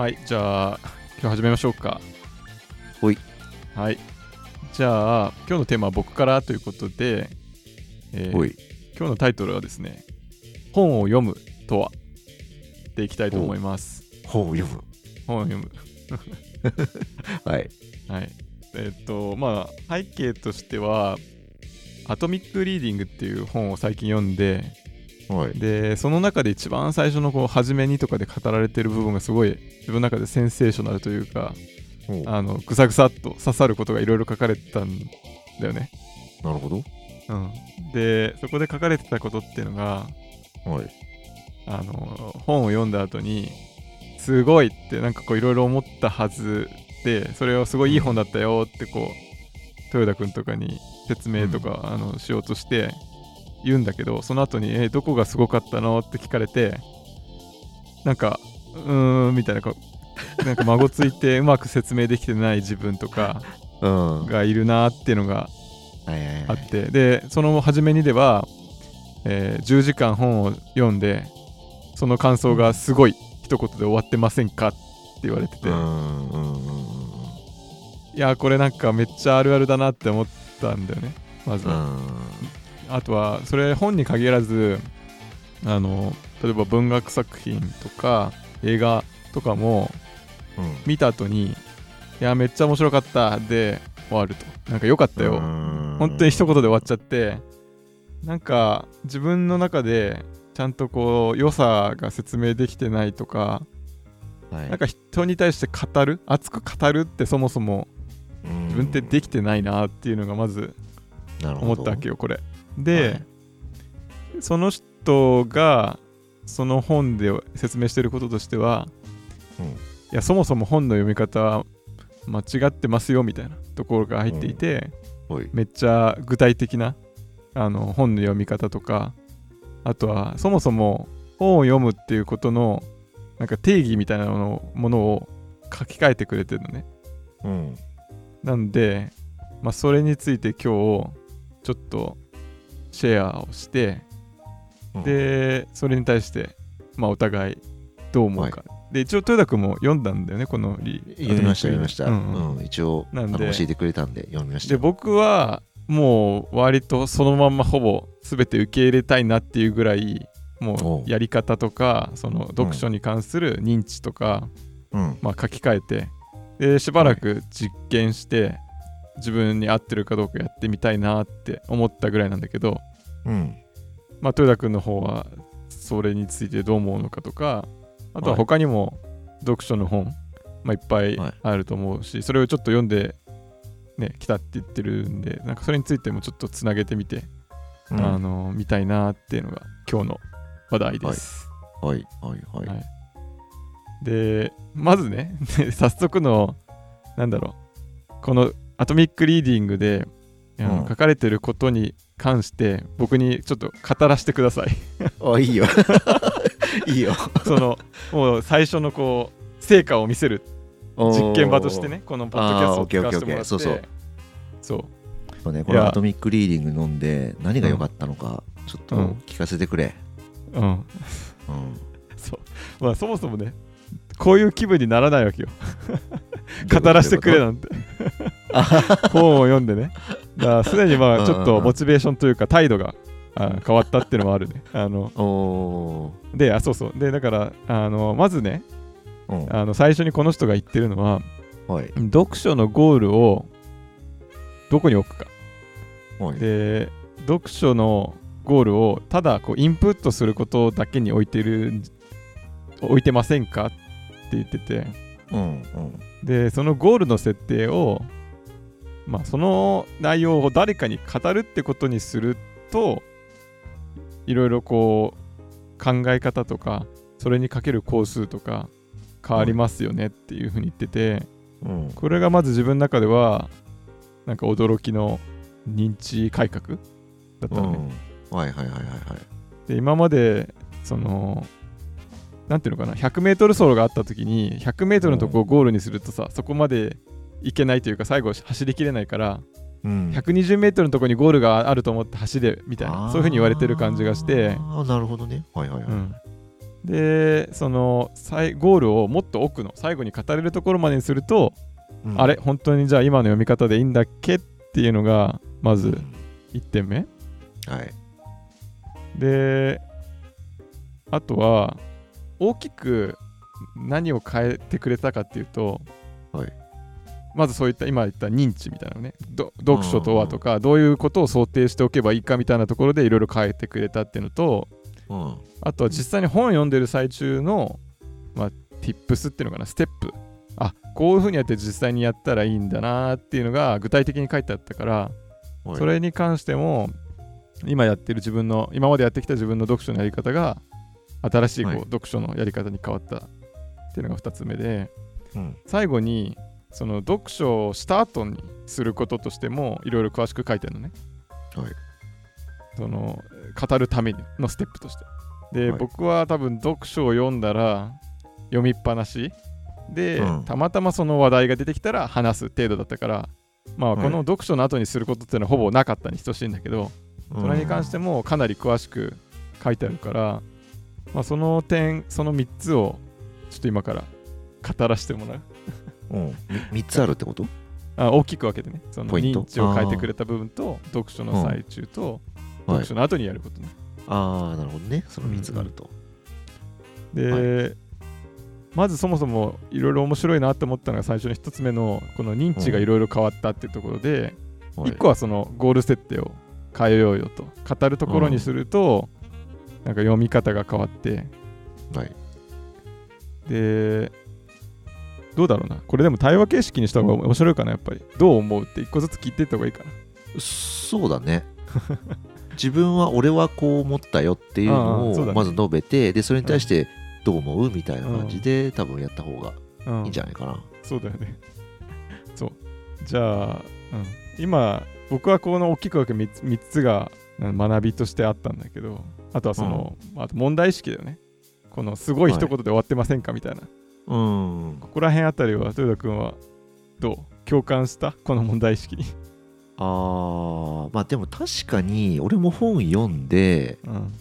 はい、じゃあ、今日始めましょうか。ほい。はい。じゃあ、今日のテーマは僕からということで、えー。今日のタイトルはですね、本を読むとはでいきたいと思います。本を読む。本を読む。はい。はい。えっと、まあ、背景としては、アトミック・リーディングっていう本を最近読んで、はい。で、その中で一番最初のこう、初めにとかで語られてる部分がすごい自分の中でセンセーショナルというか、あのぐさぐさっと刺さることがいろいろ書かれてたんだよね。なるほど。うん、でそこで書かれてたことっていうのがはい。あの本を読んだ後にすごいってなんかこういろいろ思ったはずでそれをすごいいい本だったよってこう豊田君とかに説明とか、あのしようとして言うんだけどその後にえどこがすごかったの？って聞かれてなんかうーんみたいな なんか孫ついてうまく説明できてない自分とかうん。がいるなっていうのが。あってでその初めにでは、えー10時間本を読んでその感想がすごい一言で終わってませんかって言われてて、いやこれなんかめっちゃあるあるだなって思ったんだよねまずうは、ん。あとはそれ本に限らずあの例えば文学作品とか映画とかもうん。見た後にいやめっちゃ面白かったで終わると。なんか良かったよ、うん。本当に一言で終わっちゃってなんか自分の中でちゃんとこう良さが説明できてないとか、はい。なんか人に対して語る？熱く語るってそもそも自分ってできてないなっていうのがまず思ったわけよこれで、はいその人がその本で説明してることとしては、うんいやそもそも本の読み方は間違ってますよみたいなところが入っていて、ほい。めっちゃ具体的なあの本の読み方とかあとはそもそも本を読むっていうことのなんか定義みたいなものものを書き換えてくれてるのねうん。なんで、まあ、それについて今日ちょっとシェアをしてうん、でそれに対して、まあ、お互いどう思うか、で一応豊田君も読んだんだよねこのリ読みました、読みました。うんうんうん。一応、あなんでの教えてくれたんで読みましたで。僕はもう割とそのまんまほぼ全て受け入れたいなっていうぐらいもうやり方とかその読書に関する認知とか、うん。まあ、書き換えてでしばらく実験して自分に合ってるかどうかやってみたいなって思ったぐらいなんだけど、うん。まあ、豊田君の方はそれについてどう思うのかとかあとははい他にも読書の本、まあ、いっぱいはいあると思うし、それをちょっと読んでね来たって言ってるんでなんかそれについてもちょっとつなげてみて、うんあの見たいなっていうのが今日の話題です。はい。はい。はい。はいでまずね 早速のなんだろうこのアトミック・リーディングで、うん。書かれてることに関して僕にちょっと語らせてください。あ、いいよ。いいよ。そのもう最初のこう成果を見せる実験場としてねこのポッドキャストを使わせてもらって。そうそうそうそうね、このアトミックリーディング飲んで何が良かったのか、ちょっとうん聞かせてくれ。うん。うん。そう。まあそもそもねこういう気分にならないわけよ。語らせてくれなんて 本を読んでねだすでにまあちょっとモチベーションというか態度があ変わったっていうのもあるねあのおであそうそうでだからあのまずねー。うん。あの最初にこの人が言ってるのははい。読書のゴールをどこに置くかはい。で読書のゴールをただこうインプットすることだけに置いてる置いてませんかって言っててうん。うん。でそのゴールの設定をまあその内容を誰かに語るってことにするといろいろこう考え方とかそれにかける工数とか変わりますよねっていうふうに言っててうん。これがまず自分の中ではなんか驚きの認知改革だったのね。うん。はいはいはいはいはい。で今までそのなんていうのかな 100m 走があった時に 100m のとこをゴールにするとさそこまで行けないというか最後走りきれないからうん。120m のとこにゴールがあると思って走れみたいなそういうふうに言われてる感じがして、ああ、なるほどね。はいはいはい。うん、でそのゴールをもっと奥の最後に語れるところまでにすると、うん。あれ本当にじゃあ今の読み方でいいんだっけっていうのがまずうん。1点目。はい。であとは大きく何を変えてくれたかっていうと、はいまずそういった今言った認知みたいなのね。ど読書とはとかどういうことを想定しておけばいいかみたいなところでいろいろ変えてくれたっていうのとうん。あとは実際に本読んでる最中の、まあ、tips っていうのかなステップ。あこういうふうにやって実際にやったらいいんだなっていうのが具体的に書いてあったからはい。それに関しても今やってる自分の今までやってきた自分の読書のやり方が新しいこう、はい。読書のやり方に変わったっていうのが2つ目でうん。最後にその読書をした後にすることとしてもいろいろ詳しく書いてあるのね。はい。その語るためにのステップとして。で、はい。僕は多分読書を読んだら読みっぱなし。で、うん。たまたまその話題が出てきたら話す程度だったからまあはい。この読書の後にすることっていうのはほぼなかったに等しいんだけど、それに関してもかなり詳しく書いてあるから、まあ、その点その3つをちょっと今から語らせてもらううん。み3つあるってこと？あ大きく分けてね。その認知を変えてくれた部分と読書の最中とはい読書の後にやることね、ああなるほどね。その3つがあると。で、まずそもそもいろいろ面白いなって思ったのが最初の1つ目のこの認知がいろいろ変わったっていうところで、はい。1個はそのゴール設定を変えようよと。語るところにすると、なんか読み方が変わって。はい。でどうだろうな。これでも対話形式にした方が面白いかなやっぱり。どう思うって1個ずつ聞いていった方がいいかな。そうだね。自分は俺はこう思ったよっていうあのをまず述べてでそれに対してどう思うみたいな感じで多分やった方がうん。いいんじゃないかな。そうだよね。そう。じゃあ、うん、今、僕はこの大きく分け 3, つ3つがうん学びとしてあったんだけど、あとはその、あと問題意識だよね。このすごい一言で終わってませんかみたいな。うんここら辺あたりは、豊田君はどう共感した？この問題意識に。あーまあでも確かに俺も本読んでうん。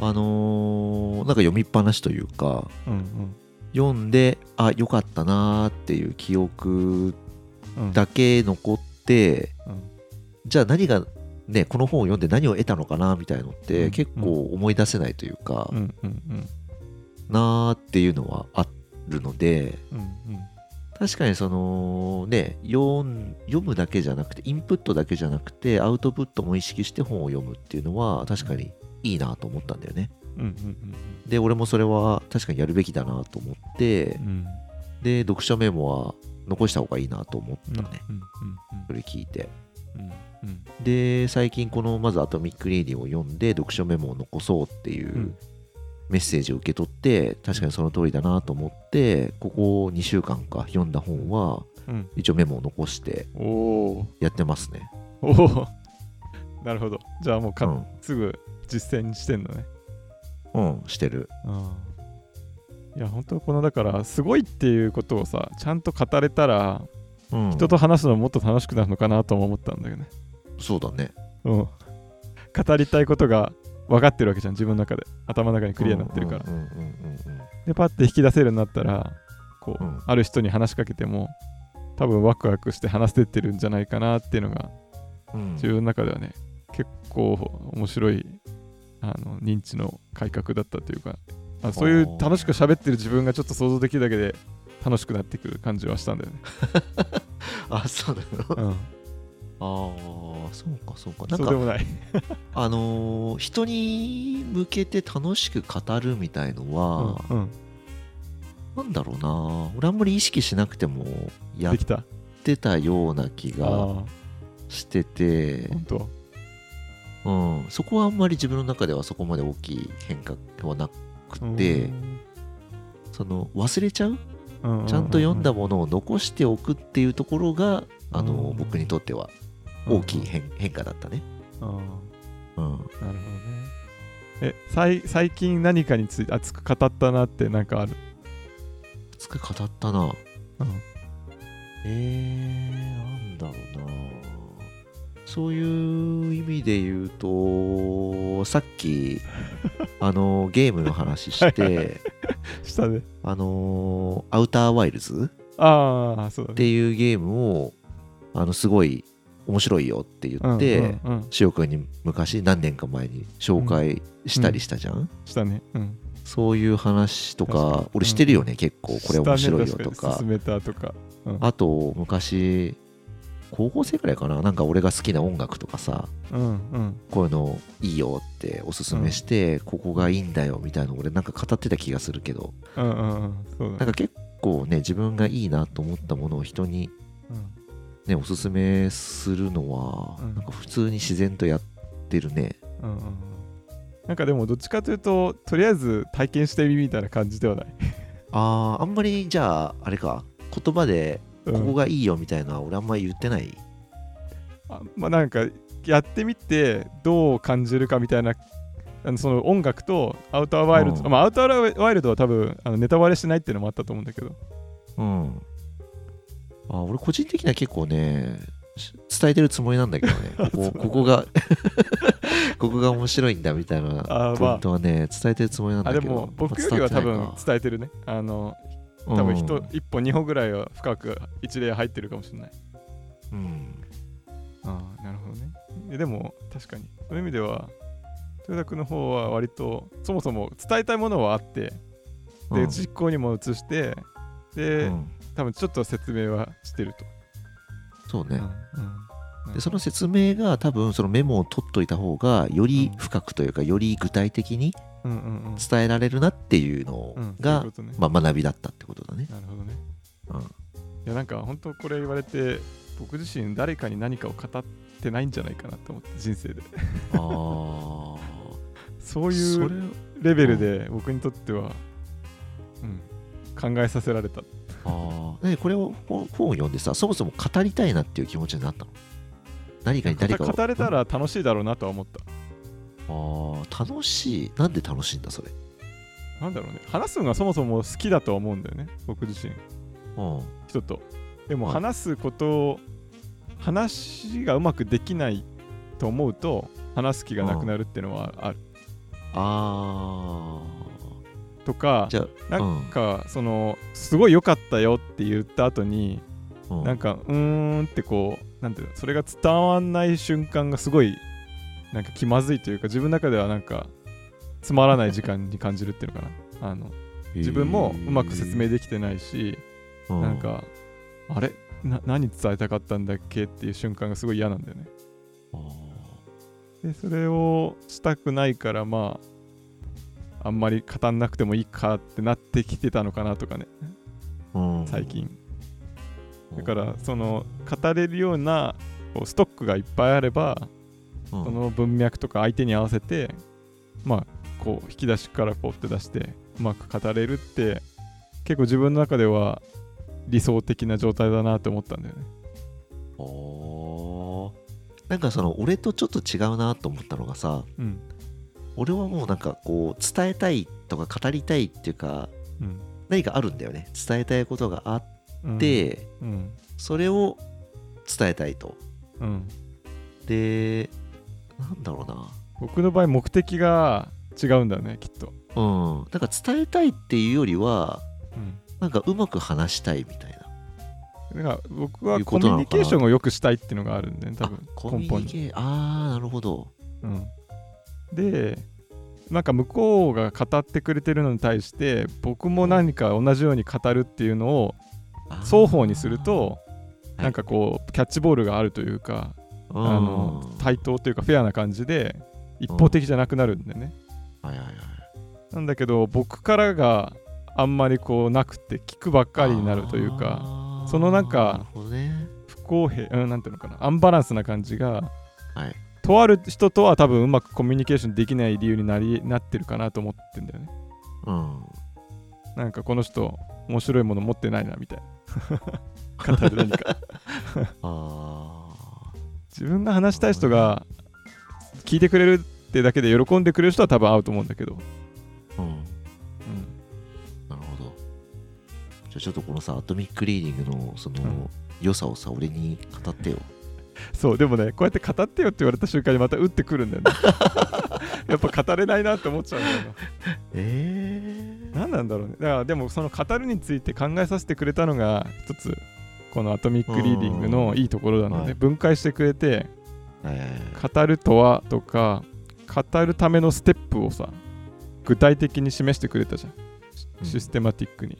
あのーなんか読みっぱなしというかうん読んであよかったなーっていう記憶うん。うん。だけ残ってうんじゃあ何がねこの本を読んで何を得たのかなみたいのっうんて結構思い出せないというか、うんうんうんなーっていうのはあるのでうんうん。確かにそのね読むだけじゃなくてインプットだけじゃなくてアウトプットも意識して本を読むっていうのは確かにいいなと思ったんだよね。うんうんで俺もそれは確かにやるべきだなと思ってうん。うんで読書メモは残した方がいいなと思ったね、うんそれ聞いて。うんうん。で最近このまずアトミック・レディを読んで読書メモを残そうっていううんメッセージを受け取って確かにその通りだなと思ってここ2週間か読んだ本はうん。一応メモを残してやってますね。おお なるほど。じゃあもうか、うん。すぐ実践してんのね。うんしてる。いや本当このだからすごいっていうことをさちゃんと語れたらうん。人と話すのもっと楽しくなるのかなとも思ったんだよね。そうだね。うん。語りたいことが分かってるわけじゃん自分の中で。頭の中にクリアになってるから、でパッて引き出せるようになったらこう、うん。ある人に話しかけても多分ワクワクして話せてるんじゃないかなっていうのがうん。自分の中ではね結構面白いあの認知の改革だったというかあそういう楽しく喋ってる自分がちょっと想像できるだけで楽しくなってくる感じはしたんだよね。あそうなの？うん、ああそうかそうか。なんかそうでもない。あのー人に向けて楽しく語るみたいのは、うんうん。なんだろうな。俺あんまり意識しなくてもやっできた。てたような気がしてて、本当？うん、そこはあんまり自分の中ではそこまで大きい変化はなくて、その忘れちゃう？うん、ちゃんと読んだものを残しておくっていうところが、あのうん僕にとっては大きい変変化だったね。ああうん、なるほどね。え、さい最近何かについて熱く語ったなってなんかある？熱く語ったな。うんえー、なんだろうな。そういう意味で言うとさっき あのゲームの話して したねあのアウターワイルズああそうだねっていうゲームをあのすごい面白いよって言って、うんうんくん。に昔何年か前に紹介したりしたじゃん、したね。うん。そういう話と確か俺してるよね、結構。これ面白いよとか。に。進めたとか。あと昔高校生くらいかな？なんか俺が好きな音楽とかさうんうん。こういうのいいよっておすすめして、ここがいいんだよみたいなの俺なんか語ってた気がするけど。うんうんうん。ね。なんか結構ね自分がいいなと思ったものを人にうんねおすすめするのは、うん。なんか普通に自然とやってるね。うんうんうん。なんかでもどっちかというととりあえず体験してみみたいな感じではない、あーあんまりじゃああれか。言葉でうん。ここがいいよみたいな俺あんまり言ってない、あまあなんかやってみてどう感じるかみたいなあのその音楽とアウターワイルド、うん。まあ、アウターワイルドは多分あのネタバレしてないっていうのもあったと思うんだけど。うん。あ、俺個人的には結構ね、し伝えてるつもりなんだけどね、ここ ここが、ここが面白いんだみたいなポイントはね、伝えてるつもりなんだけど。あでも僕よりは多分伝伝えてるね。あの多分人、一歩二歩ぐらいは深く一例入ってるかもしれない。うん。ああなるほどね。えでも確かに。そういう意味では豊田君の方は割とそもそも伝えたいものはあってで、うん。実行にも移してで、うん。多分ちょっと説明はしてると、そうね。うん。でその説明が多分そのメモを取っといた方がより深くというかより具体的に伝えられるなっていうのうんがまあ学びだったってことだね。なるほどね。うん。いやなんか本当これ言われて僕自身誰かに何かを語ってないんじゃないかなと思って人生で。ああ。そういうレベルで僕にとっては、うん、考えさせられたああ。ねこれを本本を読んでさ、そもそも語りたいなっていう気持ちになったの？何かに誰かを。語れたら楽しいだろうなとは思ったああ、楽しい？なんで楽しいんだ、それ？なんだろうね話すのがそもそも好きだとは思うんだよね僕自身うん。人とでもはい話すことを話がうまくできないと思うと話す気がなくなるっていうのはあるあとかなんかそのすごい良かったよって言った後にうん、うんなんかうーんってこうなんていうのそれが伝わんない瞬間がすごいなんか気まずいというか自分の中ではなんかつまらない時間に感じるっていうのかな。あの自分もうまく説明できてないし、うなん、かあれ？な何伝えたかったんだっけっていう瞬間がすごい嫌なんだよね。あでそれをしたくないからまああんまり語んなくてもいいかってなってきてたのかなとかね。ーうん。最近。だからその語れるようなこうストックがいっぱいあればうん。その文脈とか相手に合わせてまあこう引き出しからポッて出してうまく語れるって結構自分の中では理想的な状態だなって思ったんだよね。おー。なんかその俺とちょっと違うなと思ったのがさうん俺はもうなんかこう伝えたいとか語りたいっていうかうん何かあるんだよね。伝えたいことがあっうんて、うんそれを伝えたいと。うんでなんだろうな。僕の場合目的が違うんだよねきっと、うん。だから伝えたいっていうよりはうん、なんかうまく話したいみたいな。だから僕はコミュニケーションを良くしたいっていうのがあるんで、ね、多分。あコミ根本にュニケーああなるほど。うん、でなんか向こうが語ってくれてるのに対して僕も何か同じように語るっていうのを双方にするとはい。なんかこうキャッチボールがあるというかあのうん対等というかフェアな感じで一方的じゃなくなるんでね。なんだけど僕からがあんまりこうなくて聞くばっかりになるというかそのなんか不公平うんなんていうのかなアンバランスな感じがはいとある人とは多分うまくコミュニケーションできない理由になりなってるかなと思ってんだよね。うん。なんかこの人面白いもの持ってないなみたいな。語る何か。あ自分が話したい人が聞いてくれるってだけで喜んでくれる人は多分合うと思うんだけど、あうん。うん、なるほど。じゃあちょっとこのさアトミックリーディングのその、うん。良さをさ俺に語ってよそうでもねこうやって語ってよって言われた瞬間にまた打ってくるんだよね。やっぱ語れないなって思っちゃうんだよなえー、何なんだろうね。だからでもその語るについて考えさせてくれたのが一つこのアトミックリーディングのいいところな。ので、はい。分解してくれてえ語るとはとか語るためのステップをさ具体的に示してくれたじゃん。システマティックに、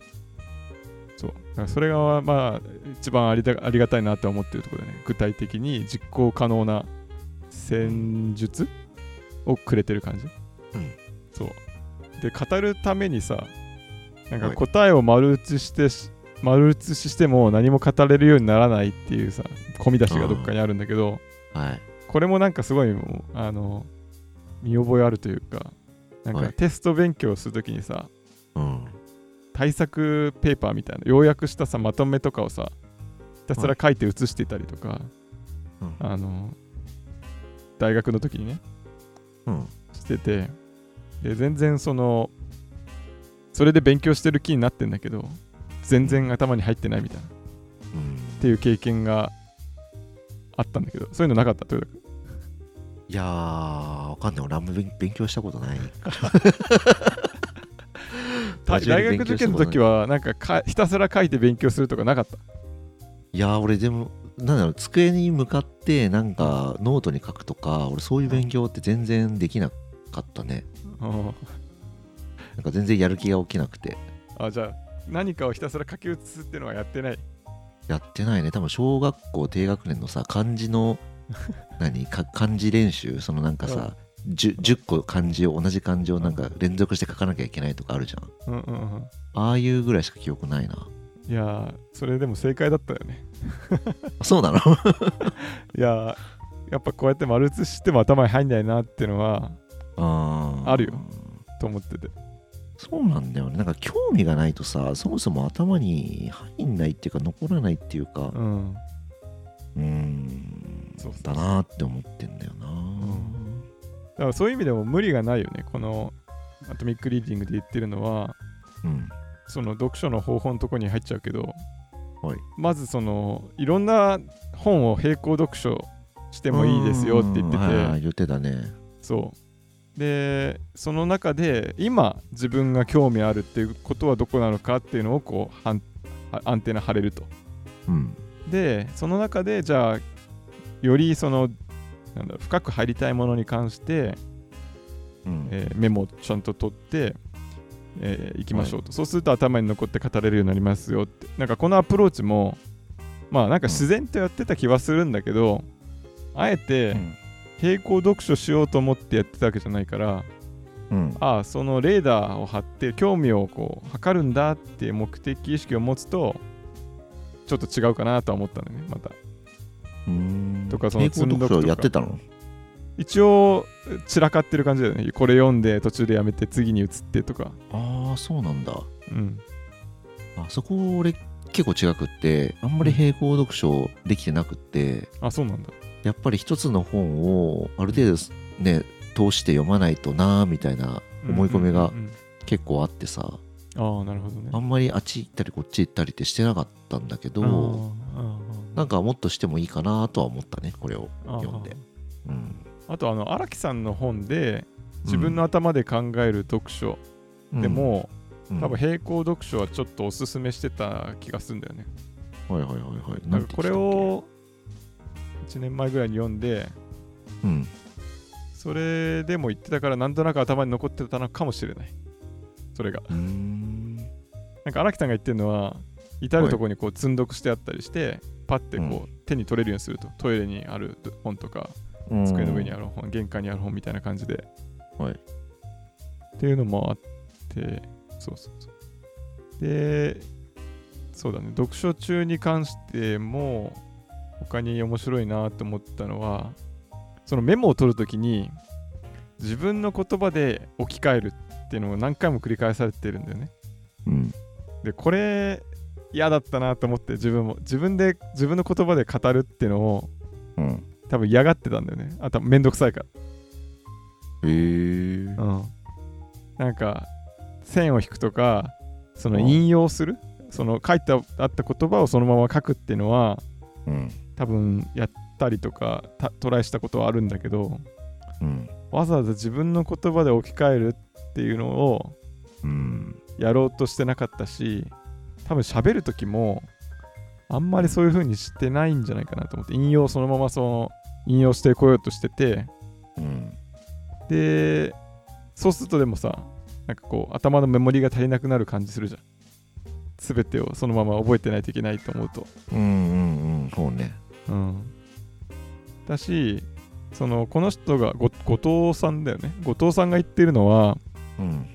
そうだからそれがまあ一番ありだありがたいなって思ってるところでね具体的に実行可能な戦術をくれてる感じ、うん。そう。で語るためにさなんかはい。答えを丸写してし丸写ししても何も語れるようにならないっていうさ込み出しがどっかにあるんだけどはい。これもなんかすごいあの見覚えあるというかなんはい。かテスト勉強するときにさ、うん対策ペーパーみたいな要約したさまとめとかをさひたすら書いて写してたりとか、うん。あの大学の時にねうん。しててで全然そのそれで勉強してる気になってんだけど全然頭に入ってないみたいなっうん。ていう経験があったんだけどそういうのなかった？豊田君。いやーわかんない。俺あんま勉勉強したことない 大学受験の時はなんかかひたすら書いて勉強するとかなかった？いやー俺でもなんだろう机に向かってなんかノートに書くとか俺そういう勉強って全然できなかったね。うんなんか全然やる気が起きなくて。あじゃあ何かをひたすら書き写すっていうのはやってない？やってないね。多分小学校低学年のさ漢字の何？か漢字練習？そのなんかさ、10, 10個漢字を同じ漢字をなんか連続して書かなきゃいけないとかあるじゃん。うんうんうん。ああいうぐらいしか記憶ないな。いやーそれでも正解だったよね。あ そうなの？いやーやっぱこうやって丸写ししても頭に入んないなっていうのはあるよ。と思ってて。そうなんだよね。なんか興味がないとさそもそも頭に入んないっていうか残らないっていうかうん。うーん。だなって思ってんだよな、だからそういう意味でも無理がないよね。このアトミックリーディングで言ってるのはうん。その読書の方法のとこに入っちゃうけど、はい。まずそのいろんな本を並行読書してもいいですよって言ってて、うんはいはい言ってたね。そう。でその中で今自分が興味あるっていうことはどこなのかっていうのをこうアンテナ張れると。うん。でその中でじゃあよりそのなんだ深く入りたいものに関して、うん。えーメモをちゃんと取って、えーいきましょうと、そうすると頭に残って語れるようになりますよって。なんかこのアプローチもまあなんか自然とやってた気はするんだけど、あえて並行読書しようと思ってやってたわけじゃないからうん。ああそのレーダーを張って興味をこう測るんだっていう目的意識を持つとちょっと違うかなとは思ったんだよねまた。うんとかその並行読書やってたの？一応散らかってる感じだよね。これ読んで途中でやめて次に移ってとか。ああそうなんだ。うん。あそこ俺結構違くってあんまり並行読書できてなくってあそうなんだ。やっぱり一つの本をある程度ね通して読まないとなーみたいな思い込みがうんうんうん結構あってさ。ああなるほどね。あんまりあっち行ったりこっち行ったりってしてなかったんだけどあーなんかもっとしてもいいかなとは思ったねこれを読んで。うん。あとあの荒木さんの本で自分の頭で考える読書でも、うん。多分並行読書はちょっとおすすめしてた気がするんだよね。はいはいはいはい。なんかこれを1年前ぐらいに読んでうん。それでも言ってたからなんとなく頭に残ってたのかもしれない。それが。うーん。なんか荒木さんが言ってるのは至るところにこう積んどくしてあったりして、パッてこう、う手に取れるようにするとトイレにある本とか机の上にある本玄関にある本みたいな感じで。はい。っていうのもあってそうそうそう。でそうだね。読書中に関しても他に面白いなと思ったのはそのメモを取るときに自分の言葉で置き換えるっていうのを何回も繰り返されてるんだよね。うん。でこれ嫌だったなと思って自分も自分で自分の言葉で語るっていうのをうん。多分嫌がってたんだよね。あとめんどくさいから。へえ。うん、なんか線を引くとかそのうん。引用する？その書いてあった言葉をそのまま書くっていうのはうん。多分やたりとかたトライしたことはあるんだけどうん。わざわざ自分の言葉で置き換えるっていうのをうん。やろうとしてなかったし多分喋る時もあんまりそういう風にしてないんじゃないかなと思って引用そのままその引用してこようとしててうん。でそうするとでもさなんかこう頭のメモリが足りなくなる感じするじゃん。全てをそのまま覚えてないといけないと思うと。うんうんうんそうね。うん。だしそのこの人がご後藤さんだよね。後藤さんが言ってるのはうん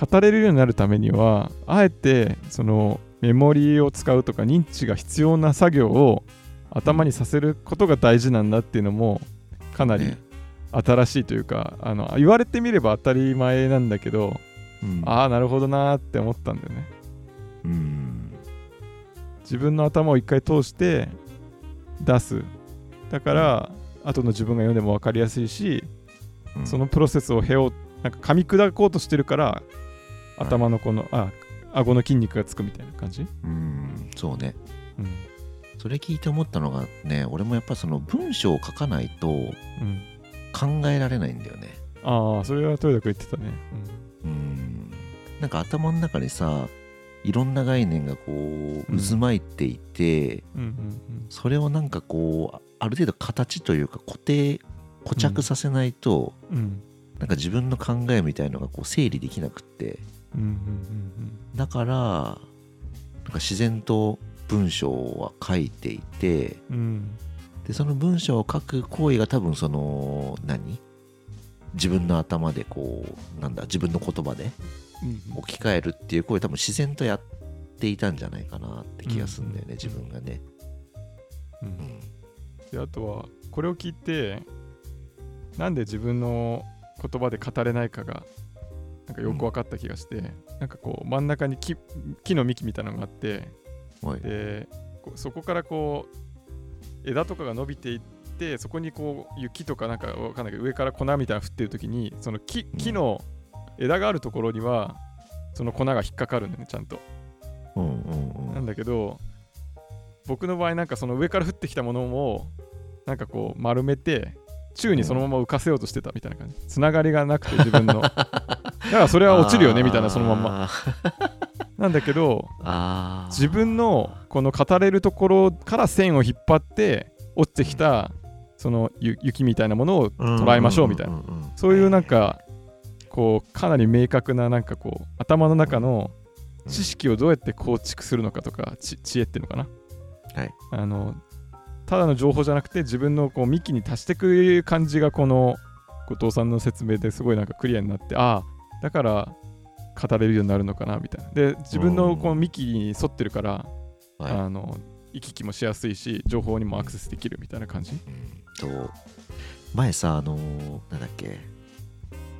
語れるようになるためにはあえてそのメモリを使うとか認知が必要な作業を頭にさせることが大事なんだっていうのもかなりね新しいというかあの言われてみれば当たり前なんだけどうん。ああなるほどなーって思ったんだよね。うん。自分の頭を一回通して出す。だから後の自分が読んでも分かりやすいしうん。そのプロセスをへをなんか噛み砕こうとしてるから頭のこのあ顎の筋肉がつくみたいな感じ、うんそうね。うん。それ聞いて思ったのがね俺もやっぱその文章を書かないとうん、考えられないんだよね。ああそれは豊田君言ってたね、うん。なんか頭の中にさいろんな概念がこう渦巻いていて、うん、うんうん。それをなんかこうある程度形というか固定固着させないと、うん。うん。なんか自分の考えみたいのがこう整理できなくってうんうんだからなんか自然と文章は書いていてうん。うんでその文章を書く行為が多分その何？自分の頭でこうなんだ自分の言葉でうん置き換えるっていう行為多分自然とやっていたんじゃないかなって気がするんだよね、うん。自分がね、うん。うん。であとはこれを聞いてなんで自分の言葉で語れないかがなんかよく分かった気がして、なんかこう真ん中に木木の幹みたいなのがあってはい。でそこからこう枝とかが伸びていってそこにこう雪とかなんかわかんないけど上から粉みたいなの降ってる時にその木木の枝があるところにはその粉が引っかかるんだよねちゃんと。うんうんうん。なんだけど僕の場合なんかその上から降ってきたものをなんかこう丸めて宙にそのまま浮かせようとしてたみたいな感じ。つながりがなくて自分の。だ からそれは落ちるよねみたいなそのまんま。まなんだけど自分のこの語れるところから線を引っ張って落ちてきたそのゆ雪みたいなものを捉えましょうみたいな。そういうなんかこうかなり明確ななんかこう頭の中の知識をどうやって構築するのかとかち知恵っていうのかな。はい。あのただの情報じゃなくて自分のこう幹に足していく感じがこの後藤さんの説明ですごいなんかクリアになってああだから語れるようになるのかなみたいな。で自分のこの幹に沿ってるから、はい。あの行き来もしやすいし情報にもアクセスできるみたいな感じ？うんと前さあのーなんだっけ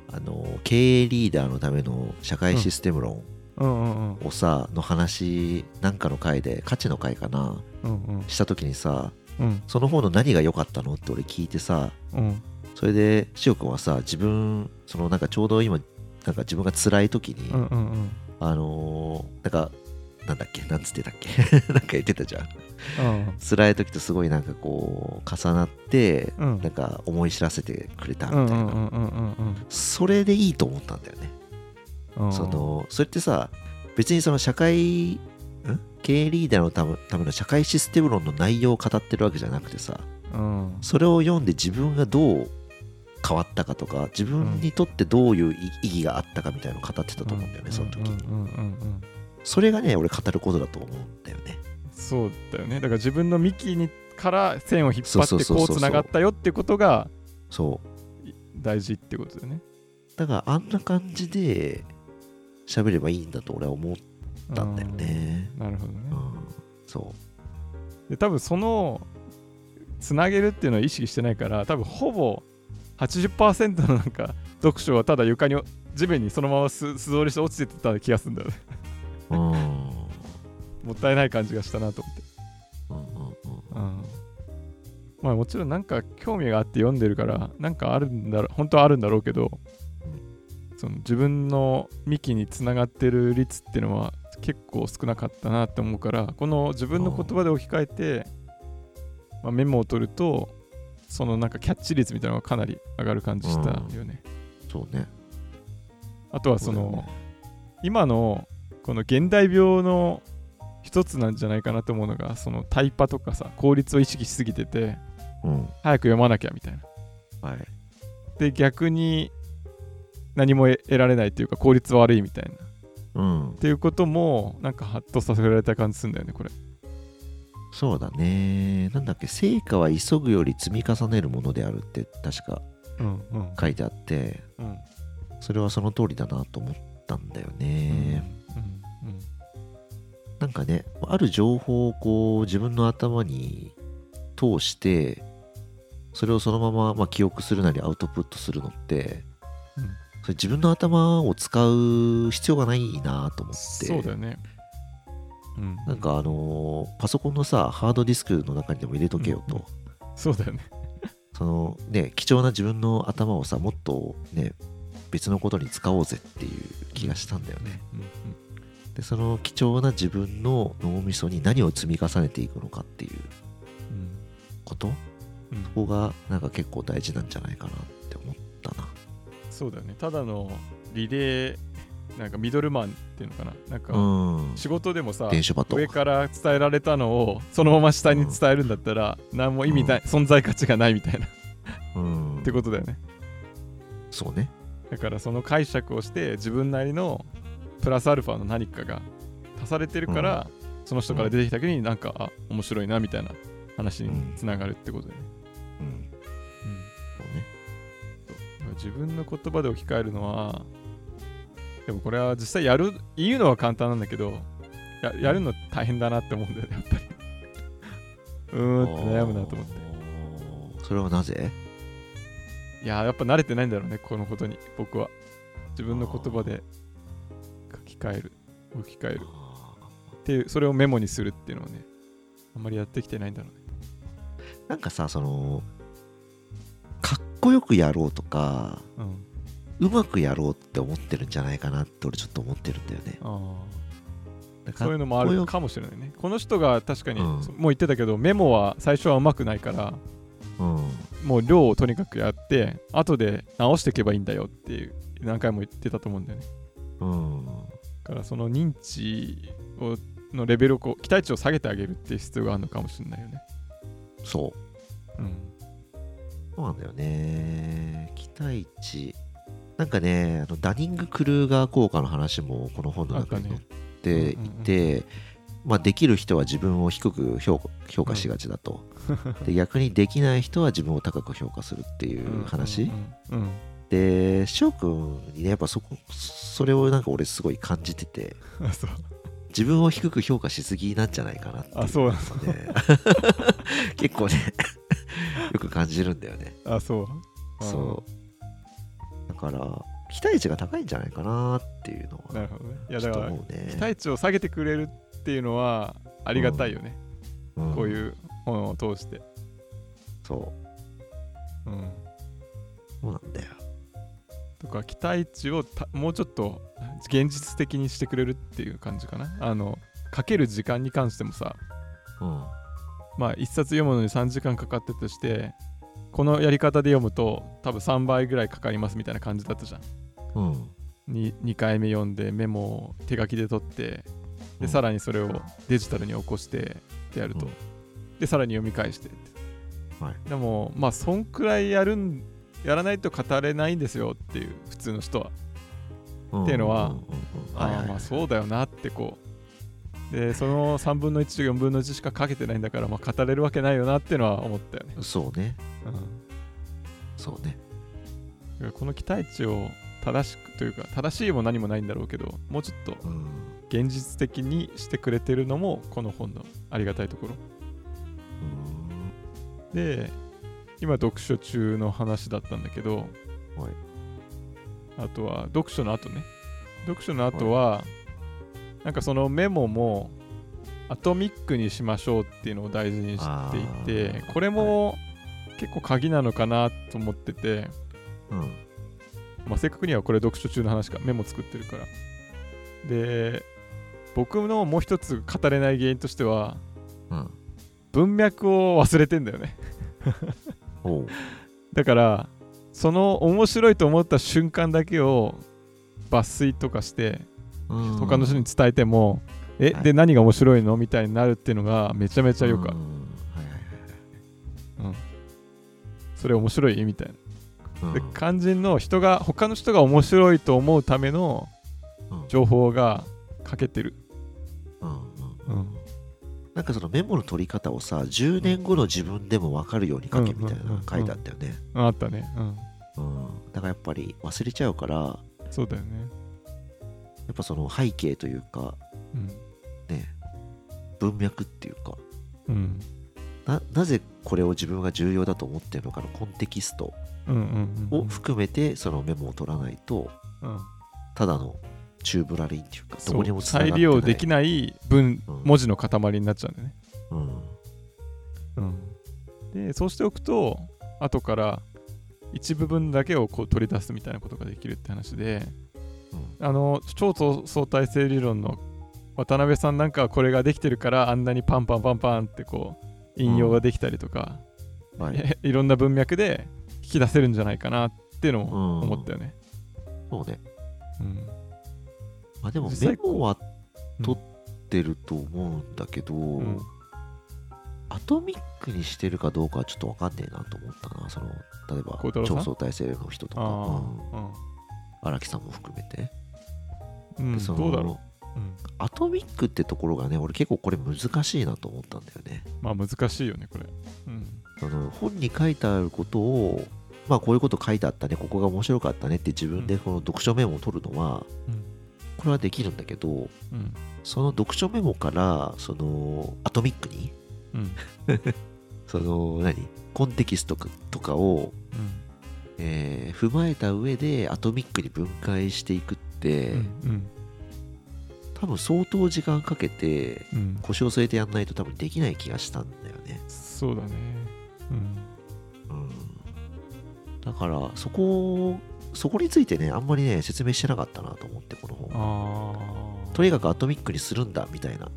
あのー経営リーダーのための社会システム論うんうんうん。をさ、の話なんかの回で価値の回かなうんうん。した時にさうん。その方の何が良かったのって俺聞いてさうん。それでしおくんはさ自分そのなんかちょうど今なんか自分が辛い時に、うんうんうん。あのーなんかなんだっけなんつってたっけ？なんか言ってたじゃん。うん。辛い時とすごいなんかこう重なって、うん。なんか思い知らせてくれたみたいな、それでいいと思ったんだよね、うん。そのそれってさ別にその社会ん？経営リーダーのためための社会システム論の内容を語ってるわけじゃなくてさうん。それを読んで自分がどう変わったかとか自分にとってどういう意義があったかみたいなのを語ってたと思うんだよね、その時に、それがね俺語ることだと思うんだよね。そうだよね。だから自分の幹にから線を引っ張ってこうつながったよってことがそう。大事ってことだよね。だからあんな感じで喋ればいいんだと俺は思ったんだよね。うん。なるほどね。うん。そで多分そのつなげるっていうのは意識してないから多分ほぼ80%のなんか読書はただ床に地面にそのまま素素通りして落ちてた気がするんだよね。もったいない感じがしたなと思って。うんうんうんまあもちろんなんか興味があって読んでるからなんかあるんだろ本当はあるんだろうけどその自分の幹につながってる率っていうのは結構少なかったなって思うからこの自分の言葉で置き換えてまあ、メモを取るとそのなんかキャッチ率みたいなのがかなり上がる感じしたよね、そうね。あとはそのね。今のこの現代病の一つなんじゃないかなと思うのがそのタイパとかさ効率を意識しすぎててうん。早く読まなきゃみたいな。はい。で逆に何も得られないっていうか効率悪いみたいな。うん。っていうこともなんかハッとさせられた感じするんだよねこれそうだね。なんだっけ成果は急ぐより積み重ねるものであるって確かうんうん。書いてあってうん。それはその通りだなと思ったんだよね、うんなんかねある情報をこう自分の頭に通してそれをそのまま、まあ、記憶するなりアウトプットするのって、うん。それ自分の頭を使う必要がないなと思って。そうだよねうん。なんかあのーパソコンのさハードディスクの中にでも入れとけよと、うんそうだよね。そのね貴重な自分の頭をさもっとね別のことに使おうぜっていう気がしたんだよね、うんでその貴重な自分の脳みそに何を積み重ねていくのかっていううんこと？うん。ここがなんか結構大事なんじゃないかなって思ったな。そうだよね。ただのリレーなんかミドルマンっていうのかな。なんかうん。仕事でもさ上から伝えられたのをそのまま下に伝えるんだったら何も意味ない、存在価値がないみたいな。うん。ってことだよね。そうね。だからその解釈をして自分なりのプラスアルファの何かが足されてるから、その人から出てきた時になんか、あ面白いなみたいな話につながるってことだよね、うん。うん。そうね。自分の言葉で置き換えるのはでもこれは実際やる言うのは簡単なんだけどややるの大変だなって思うんだよねやっぱり。うーんって悩むなと思って。それはなぜ？いやーやっぱ慣れてないんだろうねこのことに僕は。自分の言葉で書き換える置き換える。っていうそれをメモにするっていうのをねあんまりやってきてないんだろうね。なんかさそのかっこよくやろうとかうんうまくやろうって思ってるんじゃないかなって俺ちょっと思ってるんだよね。そういうのもあるかもしれないね。この人が確かに、うん。もう言ってたけどメモは最初はうまくないからうん。もう量をとにかくやって後で直していけばいいんだよっていう何回も言ってたと思うんだよね。うん。だからその認知をのレベルをこう期待値を下げてあげるっていう必要があるのかもしれないよね。そう。うん。そうなんだよね。期待値。なんかね、あのダニング・クルーガー効果の話もこの本の中に載っていて、まあ、できる人は自分を低く評価しがちだと、で。逆にできない人は自分を高く評価するっていう話。うんうんうん。で、翔くんにね、やっぱそこ、それをなんか俺すごい感じてて、自分を低く評価しすぎなんじゃないかなっていうあそうなんの。が ね結構ね、よく感じるんだよね。あそう。そう。だから、期待値が高いんじゃないかなっていうのは、うんなるほどね。いやだからね。期待値を下げてくれるっていうのはありがたいよね、うん。こういう本を通して。そう、うん。そうなんだよ。とか期待値をたもうちょっと現実的にしてくれるっていう感じかな。あのかける時間に関してもさうん。まあ一冊読むのに3時間かかってたとしてこのやり方で読むと多分3倍ぐらいかかりますみたいな感じだったじゃん。うん。に 2, 回目読んでメモを手書きで取ってうん。でさらにそれをデジタルに起こしてってやると、うん。でさらに読み返して。ってはい。でもまあそんくらいやるんやらないと語れないんですよっていう普通の人は。っていうのはんんうんうん。ああまあそうだよなってこう。でその3分の1と4分の1しかかけてないんだから、まあ、語れるわけないよなっていうのは思ったよね、そうね。うん。そうね。この期待値を正しくというか正しいも何もないんだろうけどもうちょっとうん。現実的にしてくれてるのもこの本のありがたいところ。で今読書中の話だったんだけど、はい。あとは読書の後ね。読書の後は、なんかそのメモもアトミックにしましょうっていうのを大事にしていてこれも結構鍵なのかなと思ってて、うん。まあ、正確にはこれ読書中の話かメモ作ってるから。で僕のもう一つ語れない原因としてはうん。文脈を忘れてんだよね。だからその面白いと思った瞬間だけを抜粋とかしてうん。他の人に伝えても、え、はい。で何が面白いの？みたいになるっていうのがめちゃめちゃよくある、それ面白いみたいな。うん。で肝心の人が他の人が面白いと思うためのうん。情報が欠けてる、うんうん。うん。なんかそのメモの取り方をさ10年後の自分でも分かるように書けみたいな書いてあったよね、あったね。うん。うん、だからやっぱり忘れちゃうからやそうだよね。っぱその背景というかうん。ね文脈っていうか。うんななぜこれを自分が重要だと思ってるのかのコンテキストを含めてそのメモを取らないとうん。ただのチューブラリンっていうかどこにも再利用できない文、うん。文字の塊になっちゃうんだよね、うん。うん、でそうしておくと後から一部分だけをこう取り出すみたいなことができるって話でうん。あの超相対性理論の渡辺さんなんかはこれができてるからあんなにパンパンパンパンってこう引用ができたりとか、はい。え いろんな文脈で引き出せるんじゃないかなっていうのを思ったよね。そうね。うん。まあでもメモはうん。取ってると思うんだけど、ん。アトミックにしてるかどうかはちょっと分かんねえなと思ったな。その例えば超相対性の人とか、うん。木さんも含めて、あ、うん、どうだろう、うん、アトミックってところがね俺結構これ難しいなと思ったんだよね。まあ難しいよねこれ。うん。その本に書いてあることをまあこういうこと書いてあったねここが面白かったねって自分でこの読書メモを取るのはうん。これはできるんだけどうん。その読書メモからそのアトミックにうん。その何？コンテキストとかを、えー踏まえた上でアトミックに分解していくって、うんうん多分相当時間かけてうん。腰を据えてやんないと多分できない気がしたんだよね、そうだね。うん。うん、だからそこそこについてねあんまりね説明してなかったなと思ってこの本ああとにかくアトミックにするんだみたいな。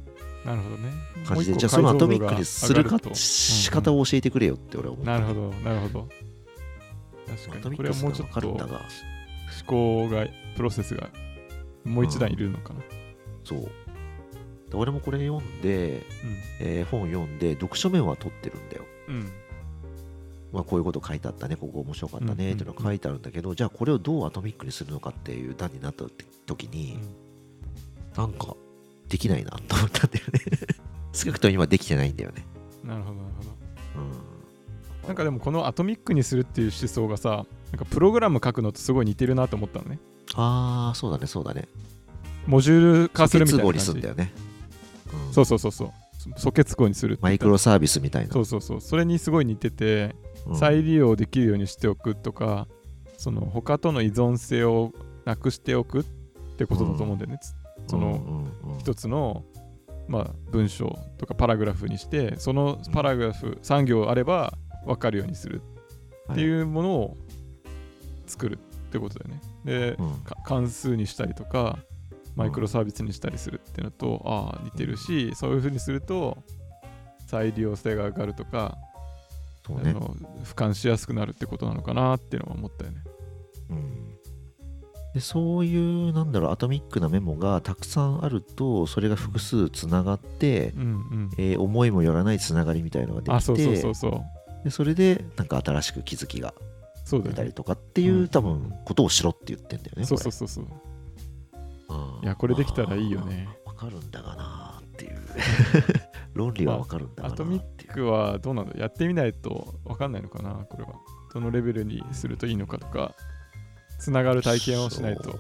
なるほどね。感じでじゃあそのアトミックにするか上がと。仕方を教えてくれよって俺は思った、なるほど、なるほど。確かに、これはもうちょっと思考が、プロセスがもう一段いるのかな。そうで俺もこれ読んで、えー本読んで読書面は取ってるんだようん。うん。まあ、こういうこと書いてあったね、ここ面白かったねっていうのが書いてあるんだけど、じゃあこれをどうアトミックにするのかっていう段になった時に、なんかできないなと思ったんだよね。少なくとも今できてないんだよね。なるほど、なるほど。うん。なんかでもこのアトミックにするっていう思想がさ、なんかプログラム書くのとすごい似てるなと思ったのね。ああ、そうだね、そうだね。モジュール化するみたいな素感じ。結合にするんだよね。うんそうそうそうそう。素結合にするマイクロサービスみたいな。そうそうそう。それにすごい似てて、うん再利用できるようにしておくとか、その他との依存性をなくしておくってことだと思うんだよね。つその一つの、まあ、文章とかパラグラフにしてそのパラグラフ3行あれば分かるようにするっていうものを作るってことだよね。で、うんか関数にしたりとかマイクロサービスにしたりするっていうのと、ああ似てるしそういうふうにすると再利用性が上がるとか、そうね。あの俯瞰しやすくなるってことなのかなっていうのは思ったよね。うんでそういうなんだろうアトミックなメモがたくさんあるとそれが複数つながって、うんうん。えー思いもよらないつながりみたいのができてあそうそうそうそう。でそれでなんか新しく気づきが。出たりとかっていう、うん多分ことをしろって言ってんだよね。そうそうこそうそう。いやこれできたらいいよね。まあわかるんだがなっていう 論理はわかるんだがなってアトミッ。クはどうなんだやってみないと分かんないのかなこれは。どのレベルにするといいのかとか、つながる体験をしないと。そう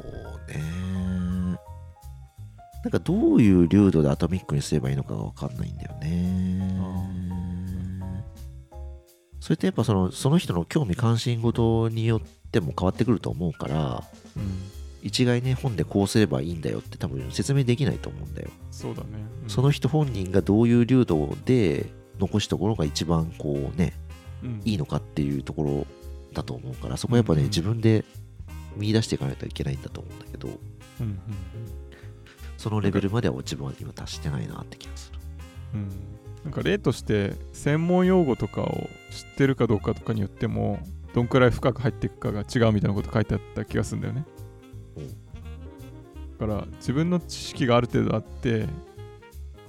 ね。なんかどういう流度でアトミックにすればいいのかがわかんないんだよね。それってやっぱそのその人の興味関心事によっても変わってくると思うからうん、一概ね本でこうすればいいんだよって多分説明できないと思うんだよ、そうだね。うん。その人本人がどういう流度で残したところが一番こうねうん。いいのかっていうところだと思うからそこはやっぱね、うん自分で見出していかないといけないんだと思うんだけどうんうんそのレベルまでは自分は今達してないなって気がする。うんうん。なんか例として専門用語とかを知ってるかどうかとかによってもどんくらい深く入っていくかが違うみたいなこと書いてあった気がするんだよねだから自分の知識がある程度あって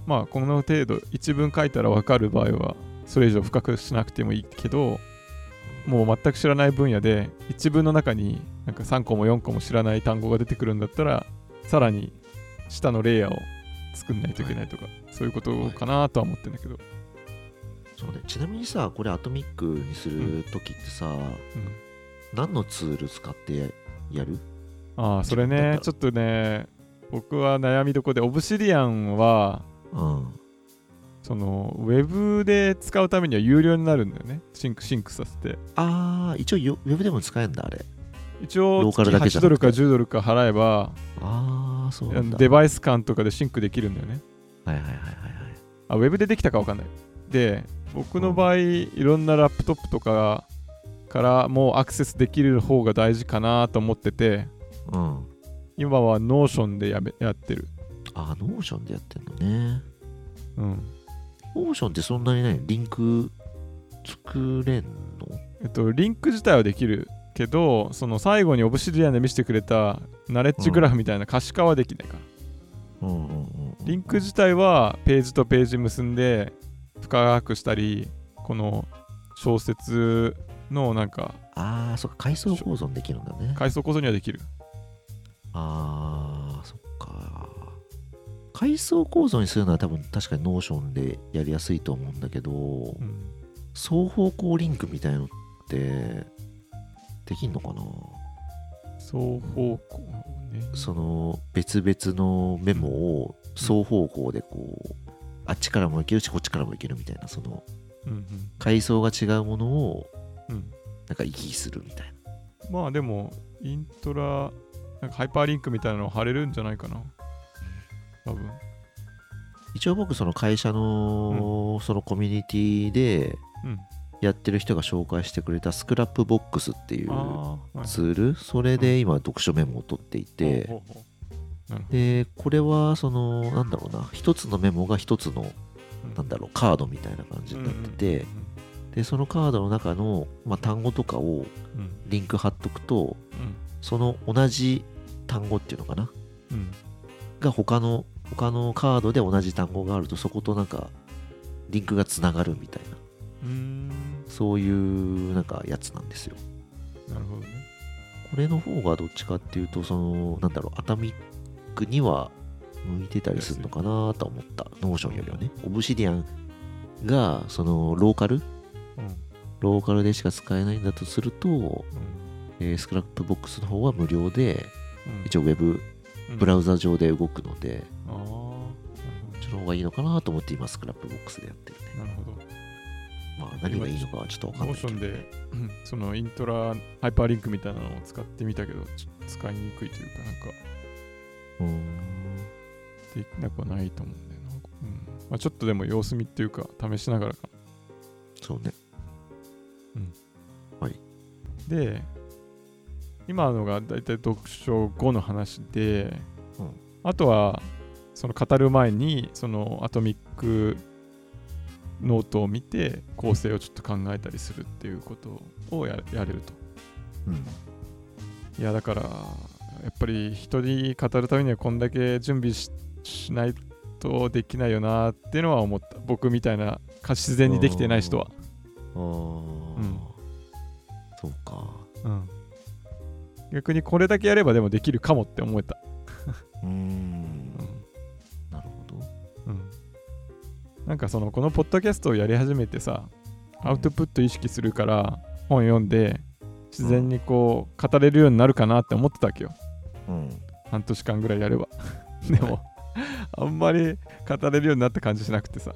まあこの程度一文書いたら分かる場合はそれ以上深くしなくてもいいけどもう全く知らない分野で一文の中になんか3個も4個も知らない単語が出てくるんだったらさらに下のレイヤーを作んないといけないとか、そういうことかなとは思ってんだけど、そうねちなみにさこれアトミックにする時ってさ、うん、何のツール使ってやる？ああそれねちょっとね僕は悩みどこで Obsidian はうん。そのウェブで使うためには有料になるんだよね。 sync sync させて。ああ一応よウェブでも使えるんだあれ。一応月8ゃなくて。ドルか10ドルか払えばああそうデバイス間とかで sync できるんだよね。はいはいはいはいはい。あウェブでできたかわかんない。で僕の場合、いろんなラップトップとかからもうアクセスできる方が大事かなと思っててうん。今は Notion でやめやってる。あ Notion でやってんのね。うん。 Notion ってそんなにないリンク作れんの？えっとリンク自体はできるけどその最後に Obsidian で見せてくれた knowledge graph みたいな可視化はできないから、うん。うんうんリンク自体はページとページ結んで深くしたりこの小説のなんかああそっか階層構造にできるんだね。階層構造にはできるああそっか。階層構造にするのは多分確かに Notion でやりやすいと思うんだけどうん双方向リンクみたいのってできんのかな？双方向ね。その別々のメモを双方向でこうあっちからもいけるしこっちからもいけるみたいなそのうん階層が違うものをうん。うんなんか行き来するみたいな。まあでもイントラなんかハイパーリンクみたいなの貼れるんじゃないかな。多分。一応僕その会社のそのコミュニティでうん。やってる人が紹介してくれた Scrapbox っていうツール。それで今読書メモを取っていて。でこれはそのなんだろうな。一つのメモが一つのどなんだろうカードみたいな感じになってて。でそのカードの中の、まあ、単語とかをリンク貼っとくとうんその同じ単語っていうのかな？うん。が他の他のカードで同じ単語があるとそことなんかリンクがつながるみたいな。うーん。そういうなんかやつなんですよ。なるほどね。これの方がどっちかっていうとそのなんだろうアトミックには向いてたりするのかなとは思った。 Notion よりはね。 Obsidian がそのローカル？うん。ローカルでしか使えないんだとすると、うんえー Scrapbox の方は無料でうん。一応ウェブうん。ブラウザ上で動くので、ああなるこっちの方がいいのかなと思って今スクラップボックスでやってる。ねなるほどまあ何がいいのかはちょっとわかんないけど、ションでうんそのイントラハイパーリンクみたいなのを使ってみたけどちょっと使いにくいというかなんか。うーん。できなくはないと思うんだよな、うん。まあ、ちょっとでも様子見っていうか試しながらかそうね。で今のがだいたい読書後の話で、うん。あとはその語る前にそのアトミックノートを見て構成をちょっと考えたりするっていうことをややれると。うん。いやだからやっぱり人に語るためにはこんだけ準備ししないとできないよなっていうのは思った。僕みたいなか自然にできてない人は、うん。そうか。うん、逆にこれだけやればでもできるかもって思えた、うーん。うんなるほど。うん、なんかそのこのポッドキャストをやり始めてさアウトプット意識するから本読んで自然にこう語れるようになるかなって思ってたわけよ。うん。半年間ぐらいやれば。でもあんまり語れるようになった感じしなくてさ。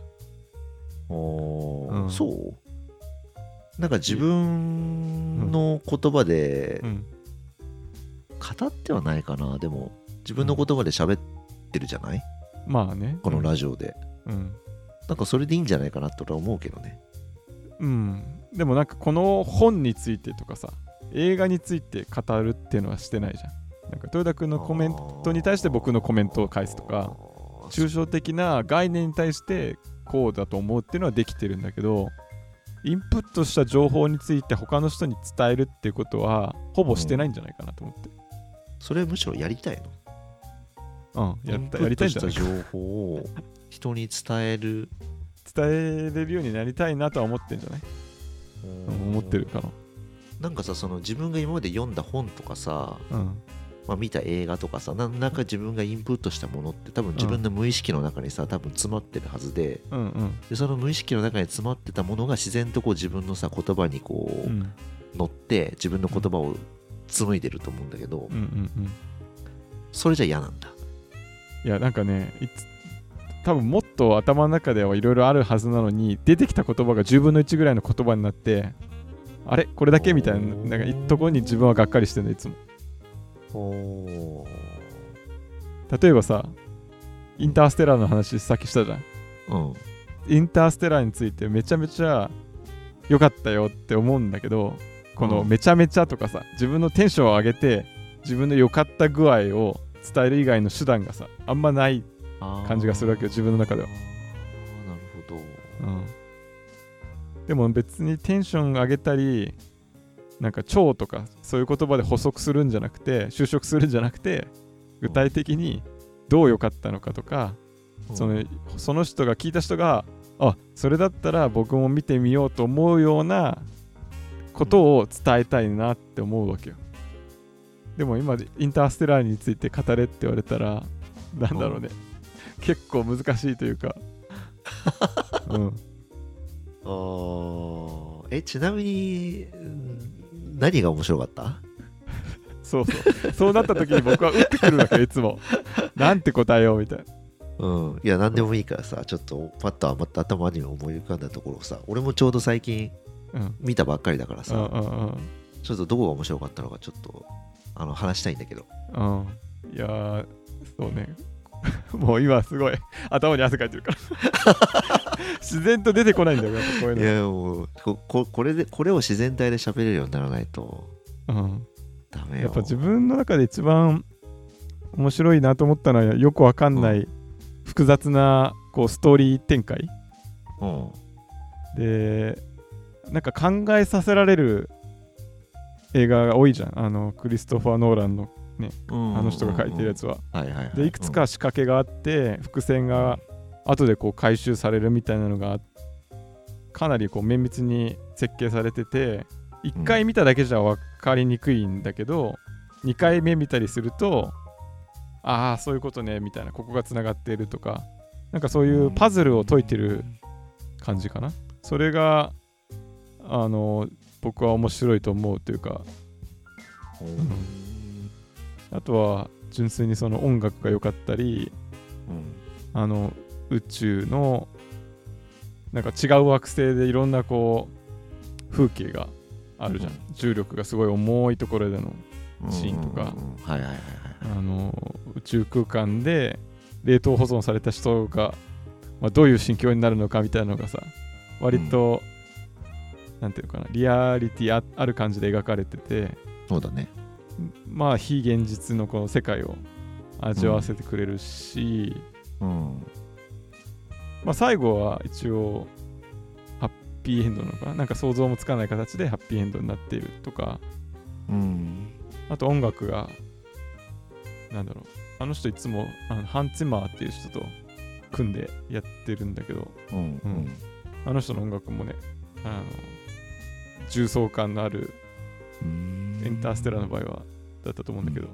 おー。うん。そう？なんか自分の言葉でうん語ってはないかな。でも自分の言葉で喋ってるじゃない？まあね。このラジオで。うん、なんかそれでいいんじゃないかなと俺は思うけどね。うん、でもなんかこの本についてとかさ映画について語るっていうのはしてないじゃん。なんか豊田君のコメントに対して僕のコメントを返すとか抽象的な概念に対してこうだと思うっていうのはできてるんだけどインプットした情報について他の人に伝えるっていうことはほぼしてないんじゃないかなと思ってそれむしろやりたいの。うん、やったやりたいんじゃないかインプットした情報を人に伝える。伝えれるようになりたいなとは思ってんじゃない、うん。思ってるかな。んかさその自分が今まで読んだ本とかさ、なうん。まあ、見た映画とかさなんなんか自分がインプットしたものって多分自分の無意識の中にさ多分詰まってるはずでうんうん。でその無意識の中に詰まってたものが自然とこう自分のさ言葉にこう、うん。乗って自分の言葉を紡いでると思うんだけど、うんうんうん。それじゃ嫌なんだ。いやなんかね多分もっと頭の中ではいろいろあるはずなのに出てきた言葉が10分の1ぐらいの言葉になってあれ？これだけみたいななんかいところに自分はがっかりしてるのいつも。お例えばさインターステラーの話さっきしたじゃん。うん。インターステラーについてめちゃめちゃ良かったよって思うんだけどこのうん。めちゃめちゃとかさ自分のテンションを上げて自分の良かった具合を伝える以外の手段がさあんまない、感じがするわけよ自分の中では。なるほど。うん、でも別にテンション上げたりなんか超とかそういう言葉で補足するんじゃなくて就職するんじゃなくて具体的にどう良かったのかとかそのその人が聞いた人があそれだったら僕も見てみようと思うようなことを伝えたいなって思うわけよ。でも今インターステラーについて語れって言われたらなんだろうね。結構難しいというか。うん。えちなみにうん何が面白かった？そうそう。そうなった時に僕は打ってくるわけよ いつも。なんて答えようみたいな。うん、いや何でもいいからさちょっとパッとまた頭に思い浮かんだところをさ俺もちょうど最近うん見たばっかりだからうんさ、うん。ちょっとどこが面白かったのかちょっとあの話したいんだけど。うん。うんいやーそうね。もう今すごい頭に汗かいてるから。自然と出てこないんだよやっぱこういういのやもうこここれでこれを自然体で喋れるようにならないと。うん、ダメよ。やっぱ自分の中で一番面白いなと思ったのはよくわかんない複雑なこうストーリー展開。うん。でなんか考えさせられる映画が多いじゃん。あのクリストファー・ノーランのあの人が書いてるやつは。でいくつか仕掛けがあって伏線が後でこう回収されるみたいなのがかなりこう綿密に設計されてて1回見ただけじゃ分かりにくいんだけど2回目見たりするとああそういうことねみたいなここがつながっているとかなんかそういうパズルを解いてる感じかな。それがあの僕は面白いと思うというか。う。んあとは純粋にその音楽が良かったりうん。あの宇宙のなんか違う惑星でいろんなこう風景があるじゃん、うん。重力がすごい重いところでのシーンとか。宇宙空間で冷凍保存された人が、まあ、どういう心境になるのかみたいなのがさ割と、なんていうのかなリアリティあある感じで描かれててそうだね。まあ非現実のこの世界を味わわせてくれるし、うん。まあ、最後は一応ハッピーエンドなのかな？なんか想像もつかない形でハッピーエンドになっているとか。うん。あと音楽がなんだろう。あの人いつもあのハンツィマーっていう人と組んでやってるんだけど。うん。うん。あの人の音楽もねあの重層感のあるうん。インターステラーの場合はだったと思うんだけど、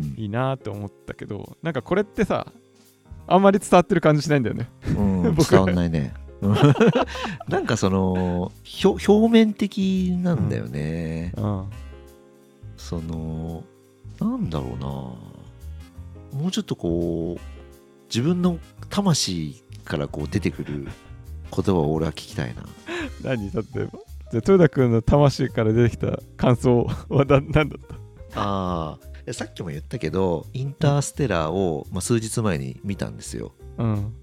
うん。いいなって思ったけどなんかこれってさあんまり伝わってる感じしないんだよね。うん僕。伝わんないね。う んなんかその表表面的なんだよね、うんそのなんだろうな。もうちょっとこう自分の魂からこう出てくる言葉を俺は聞きたいな。何例えば？じゃあ豊田君の魂から出てきた感想は な何だった？ああさっきも言ったけどインターステラーを、まあ、数日前に見たんですよ。うん。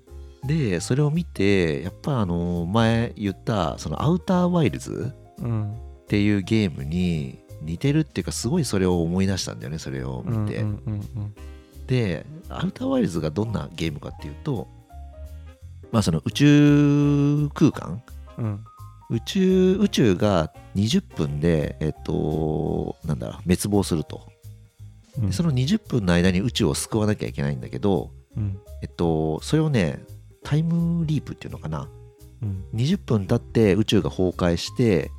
でそれを見てやっぱあの前言ったそのアウターワイルズうん。っていうゲームに似てるっていうかすごいそれを思い出したんだよねそれを見て、うんうんうんでアウターワイルズがどんなゲームかっていうとまあその宇宙空間うん宇宙宇宙が20分でえっとなんだろう滅亡すると。うん。でその20分の間に宇宙を救わなきゃいけないんだけどうん。えっとそれをねタイムリープっていうのかな。うん。20分経って宇宙が崩壊して、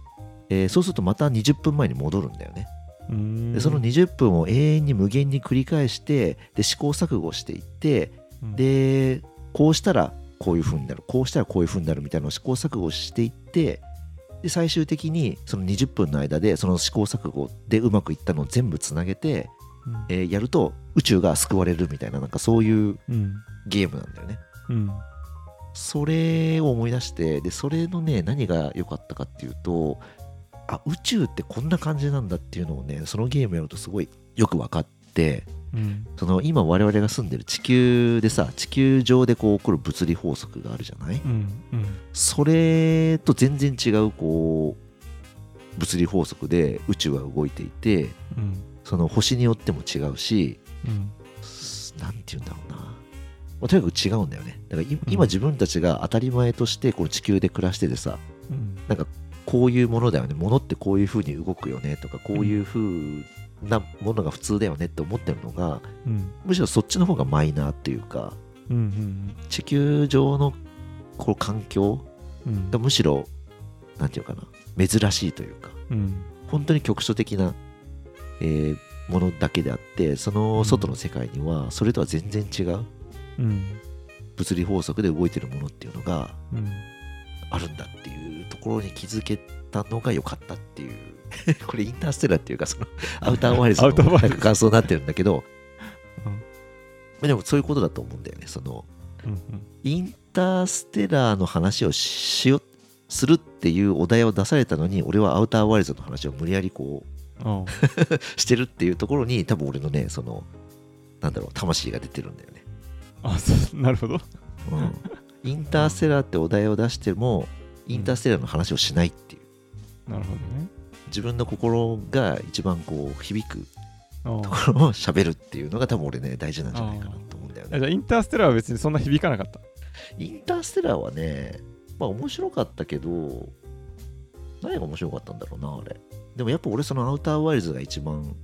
えーそうするとまた20分前に戻るんだよね。うん。でその20分を永遠に無限に繰り返してで試行錯誤していってうん。でこうしたらこういう風になる。こうしたらこういう風になるみたいなのを試行錯誤していってで最終的にその20分の間でその試行錯誤でうまくいったのを全部つなげて、うん。えーやると宇宙が救われるみたいななんかそういううん。ゲームなんだよね。うん。それを思い出してでそれのね何が良かったかっていうとあ宇宙ってこんな感じなんだっていうのをねそのゲームやるとすごいよく分かってうん。その今我々が住んでる地球でさ地球上でこう起こる物理法則があるじゃない？うんうん。それと全然違うこう物理法則で宇宙は動いていてうん。その星によっても違うしうん。なんて言うんだろうな、まあとにかく違うんだよね。だから今自分たちが当たり前としてこの地球で暮らしててさうん。なんかこういうものだよね。物ってこういう風に動くよねとかこういう風なものが普通だよねって思ってるのがうん。むしろそっちの方がマイナーっていうかうんうん地球上のこう環境うん。がむしろなんていうかな珍しいというかうん。本当に局所的な、えーものだけであってその外の世界にはそれとは全然違ううん。物理法則で動いてるものっていうのがうん。あるんだっていうところに気づけたのが良かったっていう これインターステラーっていうかそ のアウターワイルズの感想になってるんだけど、うん。まあでもそういうことだと思うんだよねそのうんインターステラーの話をしよするっていうお題を出されたのに俺はアウターワイルズの話を無理やりこうあ。してるっていうところに多分俺のねそのなんだろう魂が出てるんだよね、あそうなるほど。うん、インターステラーってお題を出してもインターステラーの話をしないっていう。なるほどね自分の心が一番こう響くあところを喋るっていうのが多分俺ね大事なんじゃないかなと思うんだよね。あじゃあインターステラーは別にそんな響かなかった？インターステラーはねまあ面白かったけど何が面白かったんだろうなあれ。でもやっぱ俺そのアウターワイルズが一番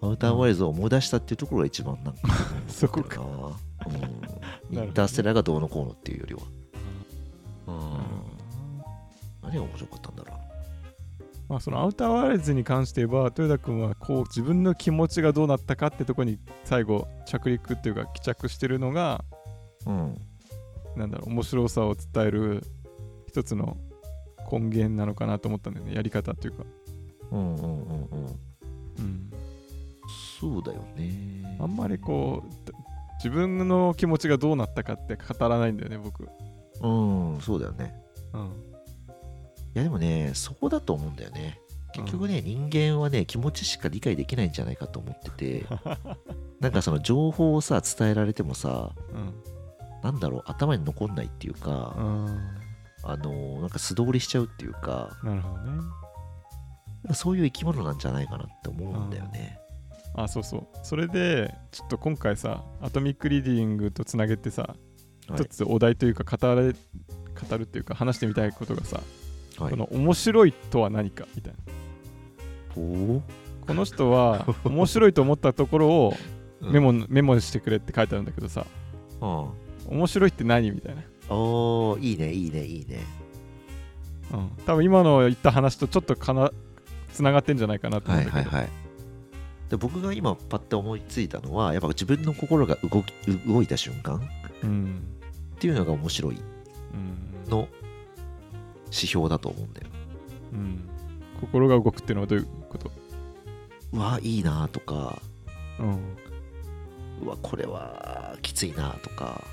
アウターワイルズを思い出したっていうところが一番なんか そこか。な、うん、インターステラーがどうのこうのっていうよりは、うん、うん。何が面白かったんだろまあそのアウターワイルズに関して言えば豊田君はこう自分の気持ちがどうなったかってとこに最後着陸っていうか帰着してるのがううん。なんだろう面白さを伝える一つの根源なのかなと思ったんだよねやり方っていうか、うんうんうんうん。うん、そうだよね。あんまりこう自分の気持ちがどうなったかって語らないんだよね僕、うんそうだよね。うん、いやでもねそこだと思うんだよね。結局ね、人間はね気持ちしか理解できないんじゃないかと思ってて。なんかその情報をさ伝えられてもさうん。なんだろう頭に残んないっていうか、うん。あのなんか素通りしちゃうっていうかなるほどね。そういう生き物なんじゃないかなって思うんだよね。あそうそう。それでちょっと今回さアトミックリーディングとつなげてさはい。一つお題というか語れ語るっていうか話してみたいことがさ、はい。この面白いとは何かみたいな。おこの人は 面白いと思ったところをーメモ,、メモしてくれって書いてあるんだけどさ。うん。面白いって何みたいな、おーいいねいいねいいね。うん、多分今の言った話とちょっとかなつながってんじゃないかなと思うんだけど、はいはいはい。で僕が今パッて思いついたのはやっぱ自分の心が動き動いた瞬間うん。っていうのが面白いうん。の指標だと思うんだよ。うん、心が動くっていうのはどういうこと、うわいいなとか。うん。うわこれはきついなとか。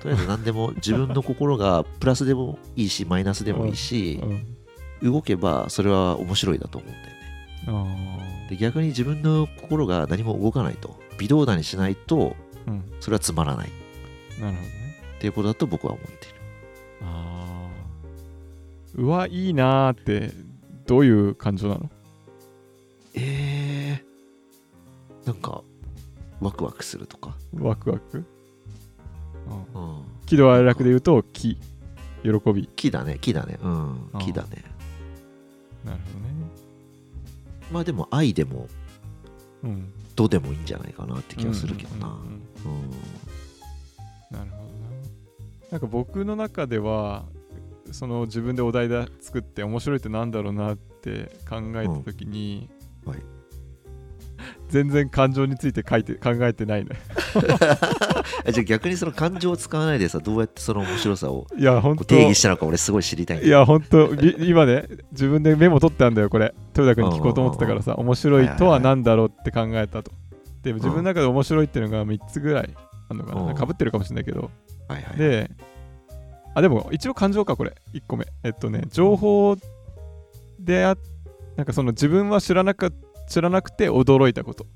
とりあえず何でも 自分の心がプラスでもいいしマイナスでもいいしうん、動けばそれは面白いだと思うんだよね。あで逆に自分の心が何も動かないと微動だにしないとそれはつまらない。っなるほどね。ていうことだと僕は思っている。あーうわいいなーってどういう感情なの？えー、なんかワクワクするとか、ワクワク、うんうん、喜怒哀楽で言うと喜喜び。木だね木だね。うん。あー木だね。なるまあでも愛でもほどねうん。どでもいいんじゃないかなって気がするけどな。なるほどな。なんか僕の中ではその自分でお題で作って面白いってなんだろうなって考えた時に、うん。はい。全然感情について書いて考えてないね えじゃあ逆にその感情を使わないでさどうやってその面白さをいや本当定義したのか俺すごい知りたいいや本当び今ね自分でメモ取ってあんだよこれ。豊田君に聞こうと思ってたからさ面白いとは何だろうって考えたと。でも自分の中で面白いっていうのが3つぐらいあるのかうん。なかぶってるかもしれないけど。はいはい。であでも一応感情かこれ。1個目。えっとね情報であなんかその自分は知らなか知らなくて驚いたこと。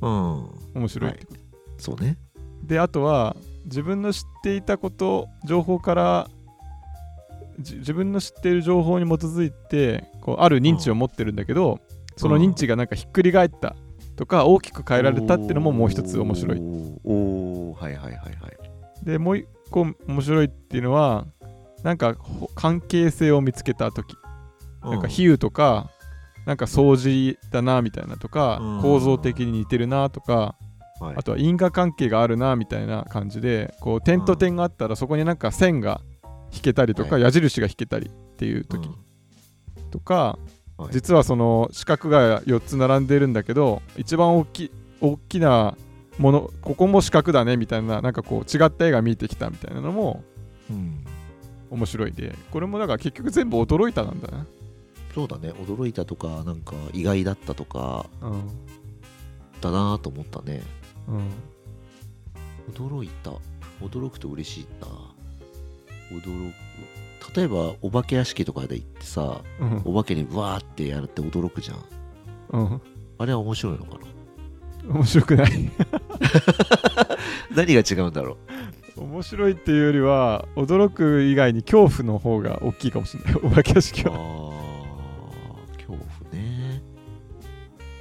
うん。面白いってこと、そうね。であとは自分の知っていたこと情報からじ自分の知っている情報に基づいてこうある認知を持ってるんだけど、その認知がなんかひっくり返ったとか大きく変えられたっていうのももう一つ面白い。おー。おー。はいはいはいはい。でもう一個面白いっていうのはなんかほ関係性を見つけた時。なんか比喩とかなんか掃除だなみたいなとかうん。構造的に似てるなとかうんはい。あとは因果関係があるなみたいな感じでこう点と点があったらそこになんか線が引けたりとかはい。矢印が引けたりっていう時とかはい。実はその四角が4つ並んでるんだけど一番大き大きなものここも四角だねみたいななんかこう違った絵が見えてきたみたいなのもうん。面白いでこれもだから結局全部驚いたなんだな。そうだね。驚いたとかなんか意外だったとかうんだなと思ったね。うん。驚いた。驚くと嬉しいな。驚く。例えばお化け屋敷とかで行ってさうん。お化けにわーってやるって驚くじゃん。うん。あれは面白いのかな？面白くない。何が違うんだろ面白いっていうよりは驚く以外に恐怖の方が大きいかもしれない。お化け屋敷うあはー恐怖ね。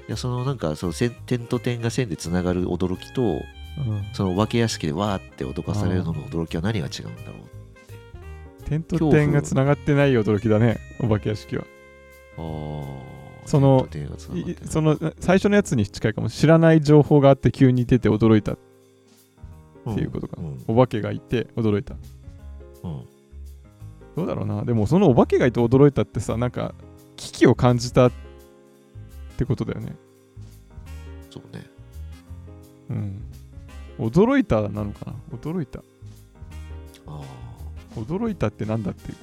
いやそのなんかその線点と点が線でつながる驚きとうん。そのお化け屋敷でわーって脅かされるのの驚きは何が違うんだろう点と点がつながってない驚きだねお化け屋敷は。あーそのその最初のやつに近いかも知らない情報があって急に出て驚いたっていうことかうんうん。お化けがいて驚いた。うん。どうだろうな。でもそのお化けがいて驚いたってさなんか危機を感じたってことだよね。そうね。うん。驚いたなのかな？驚いた。あ驚いたってなんだっていう、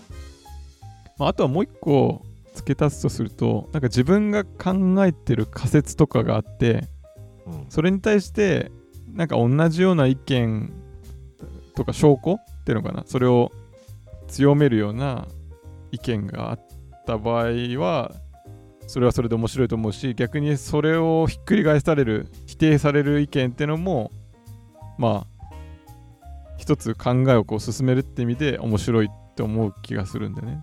まあ、あとはもう一個付け足すとするとなんか自分が考えてる仮説とかがあってーうん。それに対してなんか同じような意見とか証拠っていうのかな？それを強めるような意見があった場合はそれはそれで面白いと思うし逆にそれをひっくり返される否定される意見っていうのもまあ一つ考えをこう進めるって意味で面白いって思う気がするんでね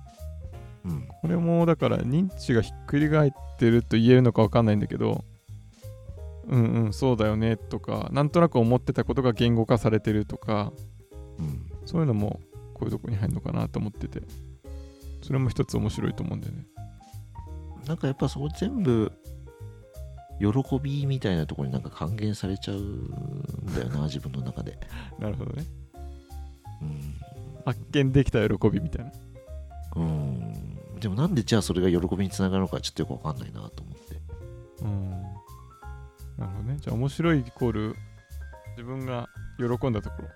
うん。これもだから認知がひっくり返ってると言えるのか分かんないんだけどうんうんそうだよねとかなんとなく思ってたことが言語化されてるとかうん。そういうのもこういうとこに入るのかなと思ってて。それも一つ面白いと思うんだよね。なんかやっぱそこ全部喜びみたいなところになんか還元されちゃうんだよな 自分の中で、なるほどね。うん。発見できた喜びみたいな。うん、でもなんでじゃあそれが喜びにつながるのかちょっとよくわかんないなと思って。うん。なるほどね。じゃあ面白いイコール自分が喜んだところ。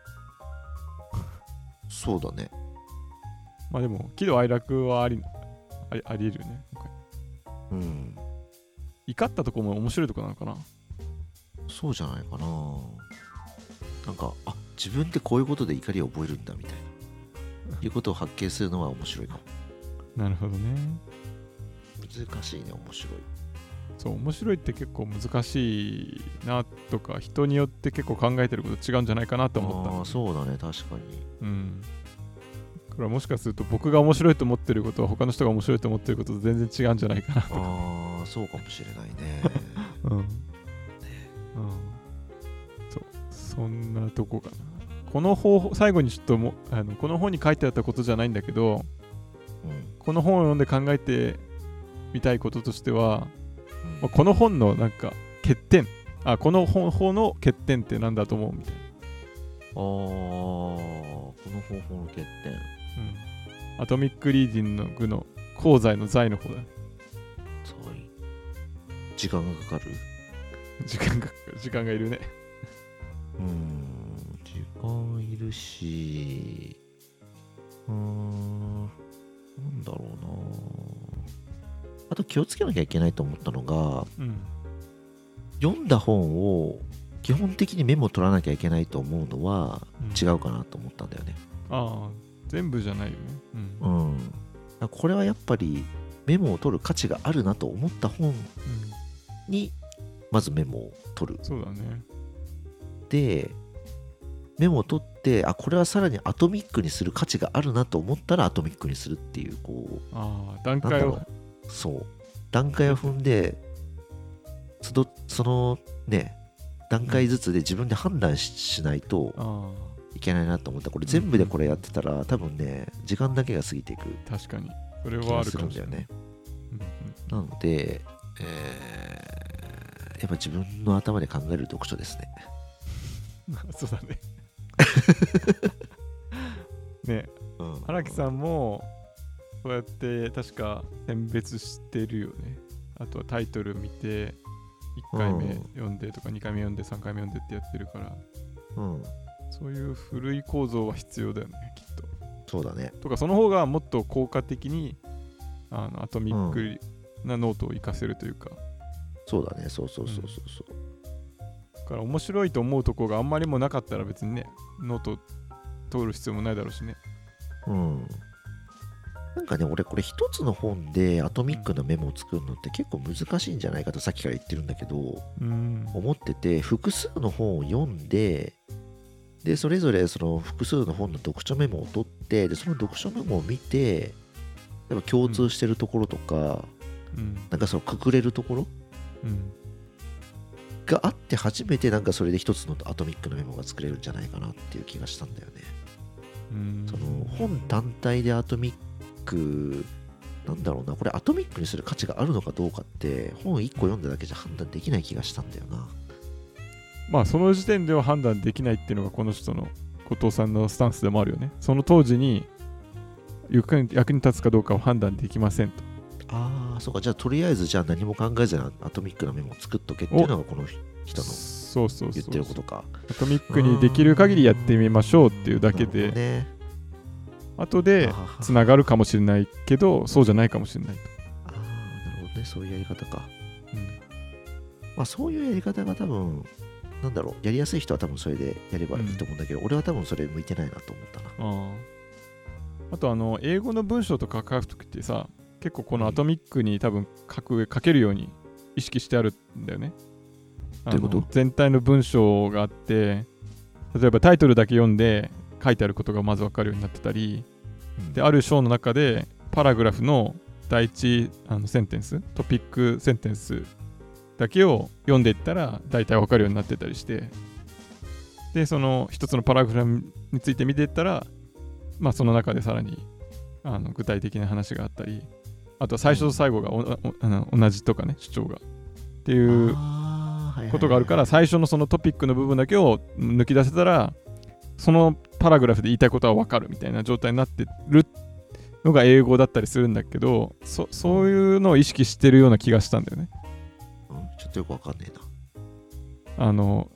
そうだね。まあでも喜怒哀楽はありありありえるよねうん。怒ったところも面白いところなのかな？そうじゃないかな。なんかあ自分ってこういうことで怒りを覚えるんだみたいな。いうことを発見するのは面白いかもなるほどね。難しいね面白い。そう面白いって結構難しいなとか人によって結構考えてること違うんじゃないかなと思った。ああそうだね確かに。うん。これはもしかすると僕が面白いと思ってることは他の人が面白いと思ってることと全然違うんじゃないかなああそうかもしれないね。うん、うん、そう。そんなとこかな。この方法最後にちょっともあのこの本に書いてあったことじゃないんだけどうんこの本を読んで考えてみたいこととしては、うん。まあこの本のなんか欠点。あこの本法の欠点ってなんだと思うみたいな、あーこの方法の欠点。うん、アトミックリーディングの具の功罪の罪の方だそうい時間がかかる？時間が時間がいるね。うん時間いるしうーんなんだろうな。あと気をつけなきゃいけないと思ったのがうん。読んだ本を基本的にメモ取らなきゃいけないと思うのは違うかなと思ったんだよね。ああ全部じゃないよ。ねうん。うん。これはやっぱりメモを取る価値があるなと思った本うん。にまずメモを取る。そうだね。でメモを取ってあこれはさらにアトミックにする価値があるなと思ったらアトミックにするっていうこああ段階を。う。そう。段階を踏んでそのそのね段階ずつで自分で判断ししないとあいけないなと思った。これ全部でこれやってたら多分ね時間だけが過ぎていくあ確かに。それ気はあるかもしれない。ね。なので、えーやっぱ自分の頭で考える読書ですね。うんうんそうだね ね。うん。荒木さんもそうやって確か選別してるよね。あとはタイトル見て1回目うん。読んでとか2回目読んで3回目読んでってやってるから。うん。そういう古い構造は必要だよねきっと。そうだね。とかその方がもっと効果的にあのアトミックなノートを活かせるというか、そうだね。そうそうそうそうそう。だから面白いと思うとこがあんまりもなかったら別にねノート取る必要もないだろうしね。うん。なんかね、俺これ一つの本でアトミックなメモを作るのって結構難しいんじゃないかとさっきから言ってるんだけど、うん。思ってて、複数の本を読んで、で、それぞれその複数の本の読書メモを取って、で、その読書メモを見て、やっぱ共通してるところとか、うん。なんかそのくくれるところうんがあって初めてなんかそれで一つのアトミックなメモが作れるんじゃないかなっていう気がしたんだよね。うん。その本単体でアトミックなんだろうな。これアトミックにする価値があるのかどうかって本1個読んだだけじゃ判断できない気がしたんだよな。まあその時点では判断できないっていうのがこの人の後藤さんのスタンスでもあるよね。その当時に役に役に立つかどうかを判断できませんとそうか。じゃあとりあえずじゃあ何も考えずにアトミックなメモを作っとけっていうのがこの人のそうそう言ってることか。アトミックにできる限りやってみましょうっていうだけで。ね。後でつながるかもしれないけどそうじゃないかもしれないと、あーなるほどね。そういうやり方か。うん。まあそういうやり方が多分なんだろう。やりやすい人は多分それでやればいいと思うんだけど、俺は多分それ向いてないなと思ったな。あー。あとあの英語の文章とか書くときってさ結構このアトミックに多分書く書けるように意識してあるんだよね。どういうこと？全体の文章があって例えばタイトルだけ読んで書いてあることがまず分かるようになってたりである章の中でパラグラフの第一あのセンテンストピックセンテンスだけを読んでいったら大体分かるようになってたりして。でその一つのパラグラフについて見ていったらまあその中でさらにあの具体的な話があったりあとは最初と最後が同じとかね主張が。っていうことがあるから最初のそのトピックの部分だけを抜き出せたらそのパラグラフで言いたいことは分かるみたいな状態になってるのが英語だったりするんだけどそそういうのを意識してるような気がしたんだよね。うんちょっとよくわかんねえな。あの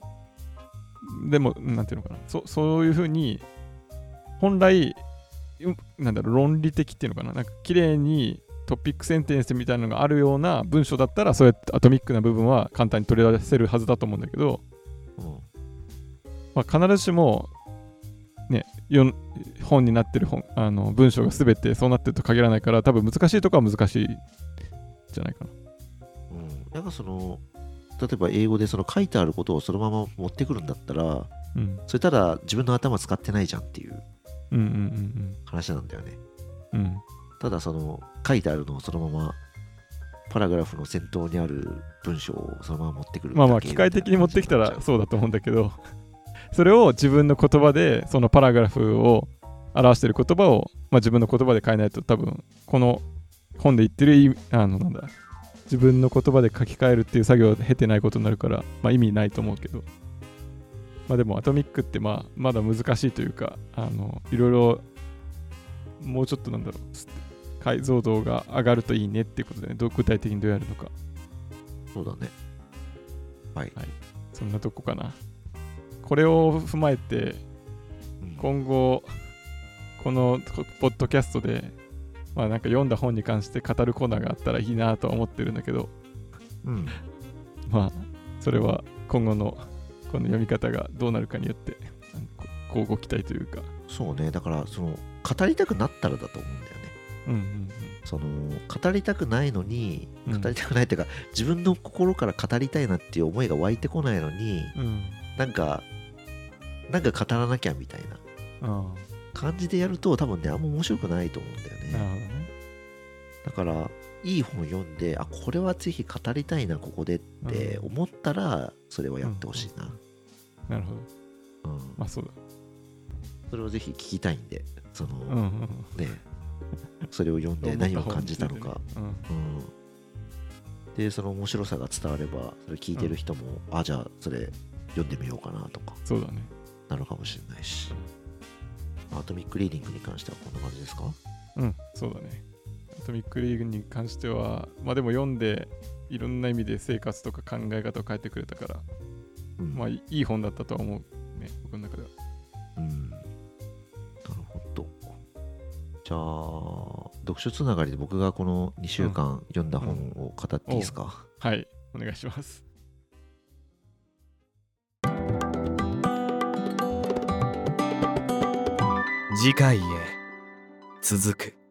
でもなんていうのかな。そそういうふうに本来うなんだろう論理的っていうのかな。なんか綺麗にトピックセンテンスみたいなのがあるような文章だったらそうやってアトミックな部分は簡単に取り出せるはずだと思うんだけど、うん。まあ、必ずしも、ね、本になってる本あの文章が全てそうなってると限らないから多分難しいとこは難しいんじゃないかな。うん、なんかその例えば英語でその書いてあることをそのまま持ってくるんだったらうん、それただ自分の頭使ってないじゃんっていう話なんだよね。うんうん。ただその書いてあるのをそのままパラグラフの先頭にある文章をそのまま持ってくるまあまあ機械的に持ってきたらそうだと思うんだけどそれを自分の言葉でそのパラグラフを表してる言葉を、まあ、自分の言葉で変えないと多分この本で言ってるあのなんだ自分の言葉で書き換えるっていう作業を経てないことになるから、まあ、意味ないと思うけど。まあでもアトミックってまあまだ難しいというかあのいろいろもうちょっとなんだろう解像度が上がるといいねってことで、ね、どう具体的にどうやるのか。そうだね。はい、そんなとこかな。これを踏まえてうん。今後このポッドキャストでまあなんか読んだ本に関して語るコーナーがあったらいいなとは思ってるんだけど。うん。まあそれは今後のこの読み方がどうなるかによってこう交互期待というか。そうね。だからその語りたくなったらだと思うんだよねうんうんその語りたくないのにうん。語りたくないっていうか、自分の心から語りたいなっていう思いが湧いてこないのにうん。うんなんかなんか語らなきゃみたいな。あ感じでやると多分ねあんま面白くないと思うんだよね。だからいい本読んであこれはぜひ語りたいなここでって思ったらそれはやってほしいな、なるほど。うん。まあそうだ。それをぜひ聞きたいんでその、うんうんうん。ねそれを読んで何を感じたのか、うんうん、でその面白さが伝わればそれ聞いてる人も、あじゃあそれ読んでみようかなとか。そうだね。なるかもしれないし。アトミックリーディングに関してはこんな感じですか？うんそうだね。アトミックリーグに関してはまあでも読んでいろんな意味で生活とか考え方を変えてくれたからうん、まあいい本だったとは思うね僕の中では。うんじゃあ読書つながりで僕がこの2週間読んだ本を語っていいですか、はいお願いします。次回へ続く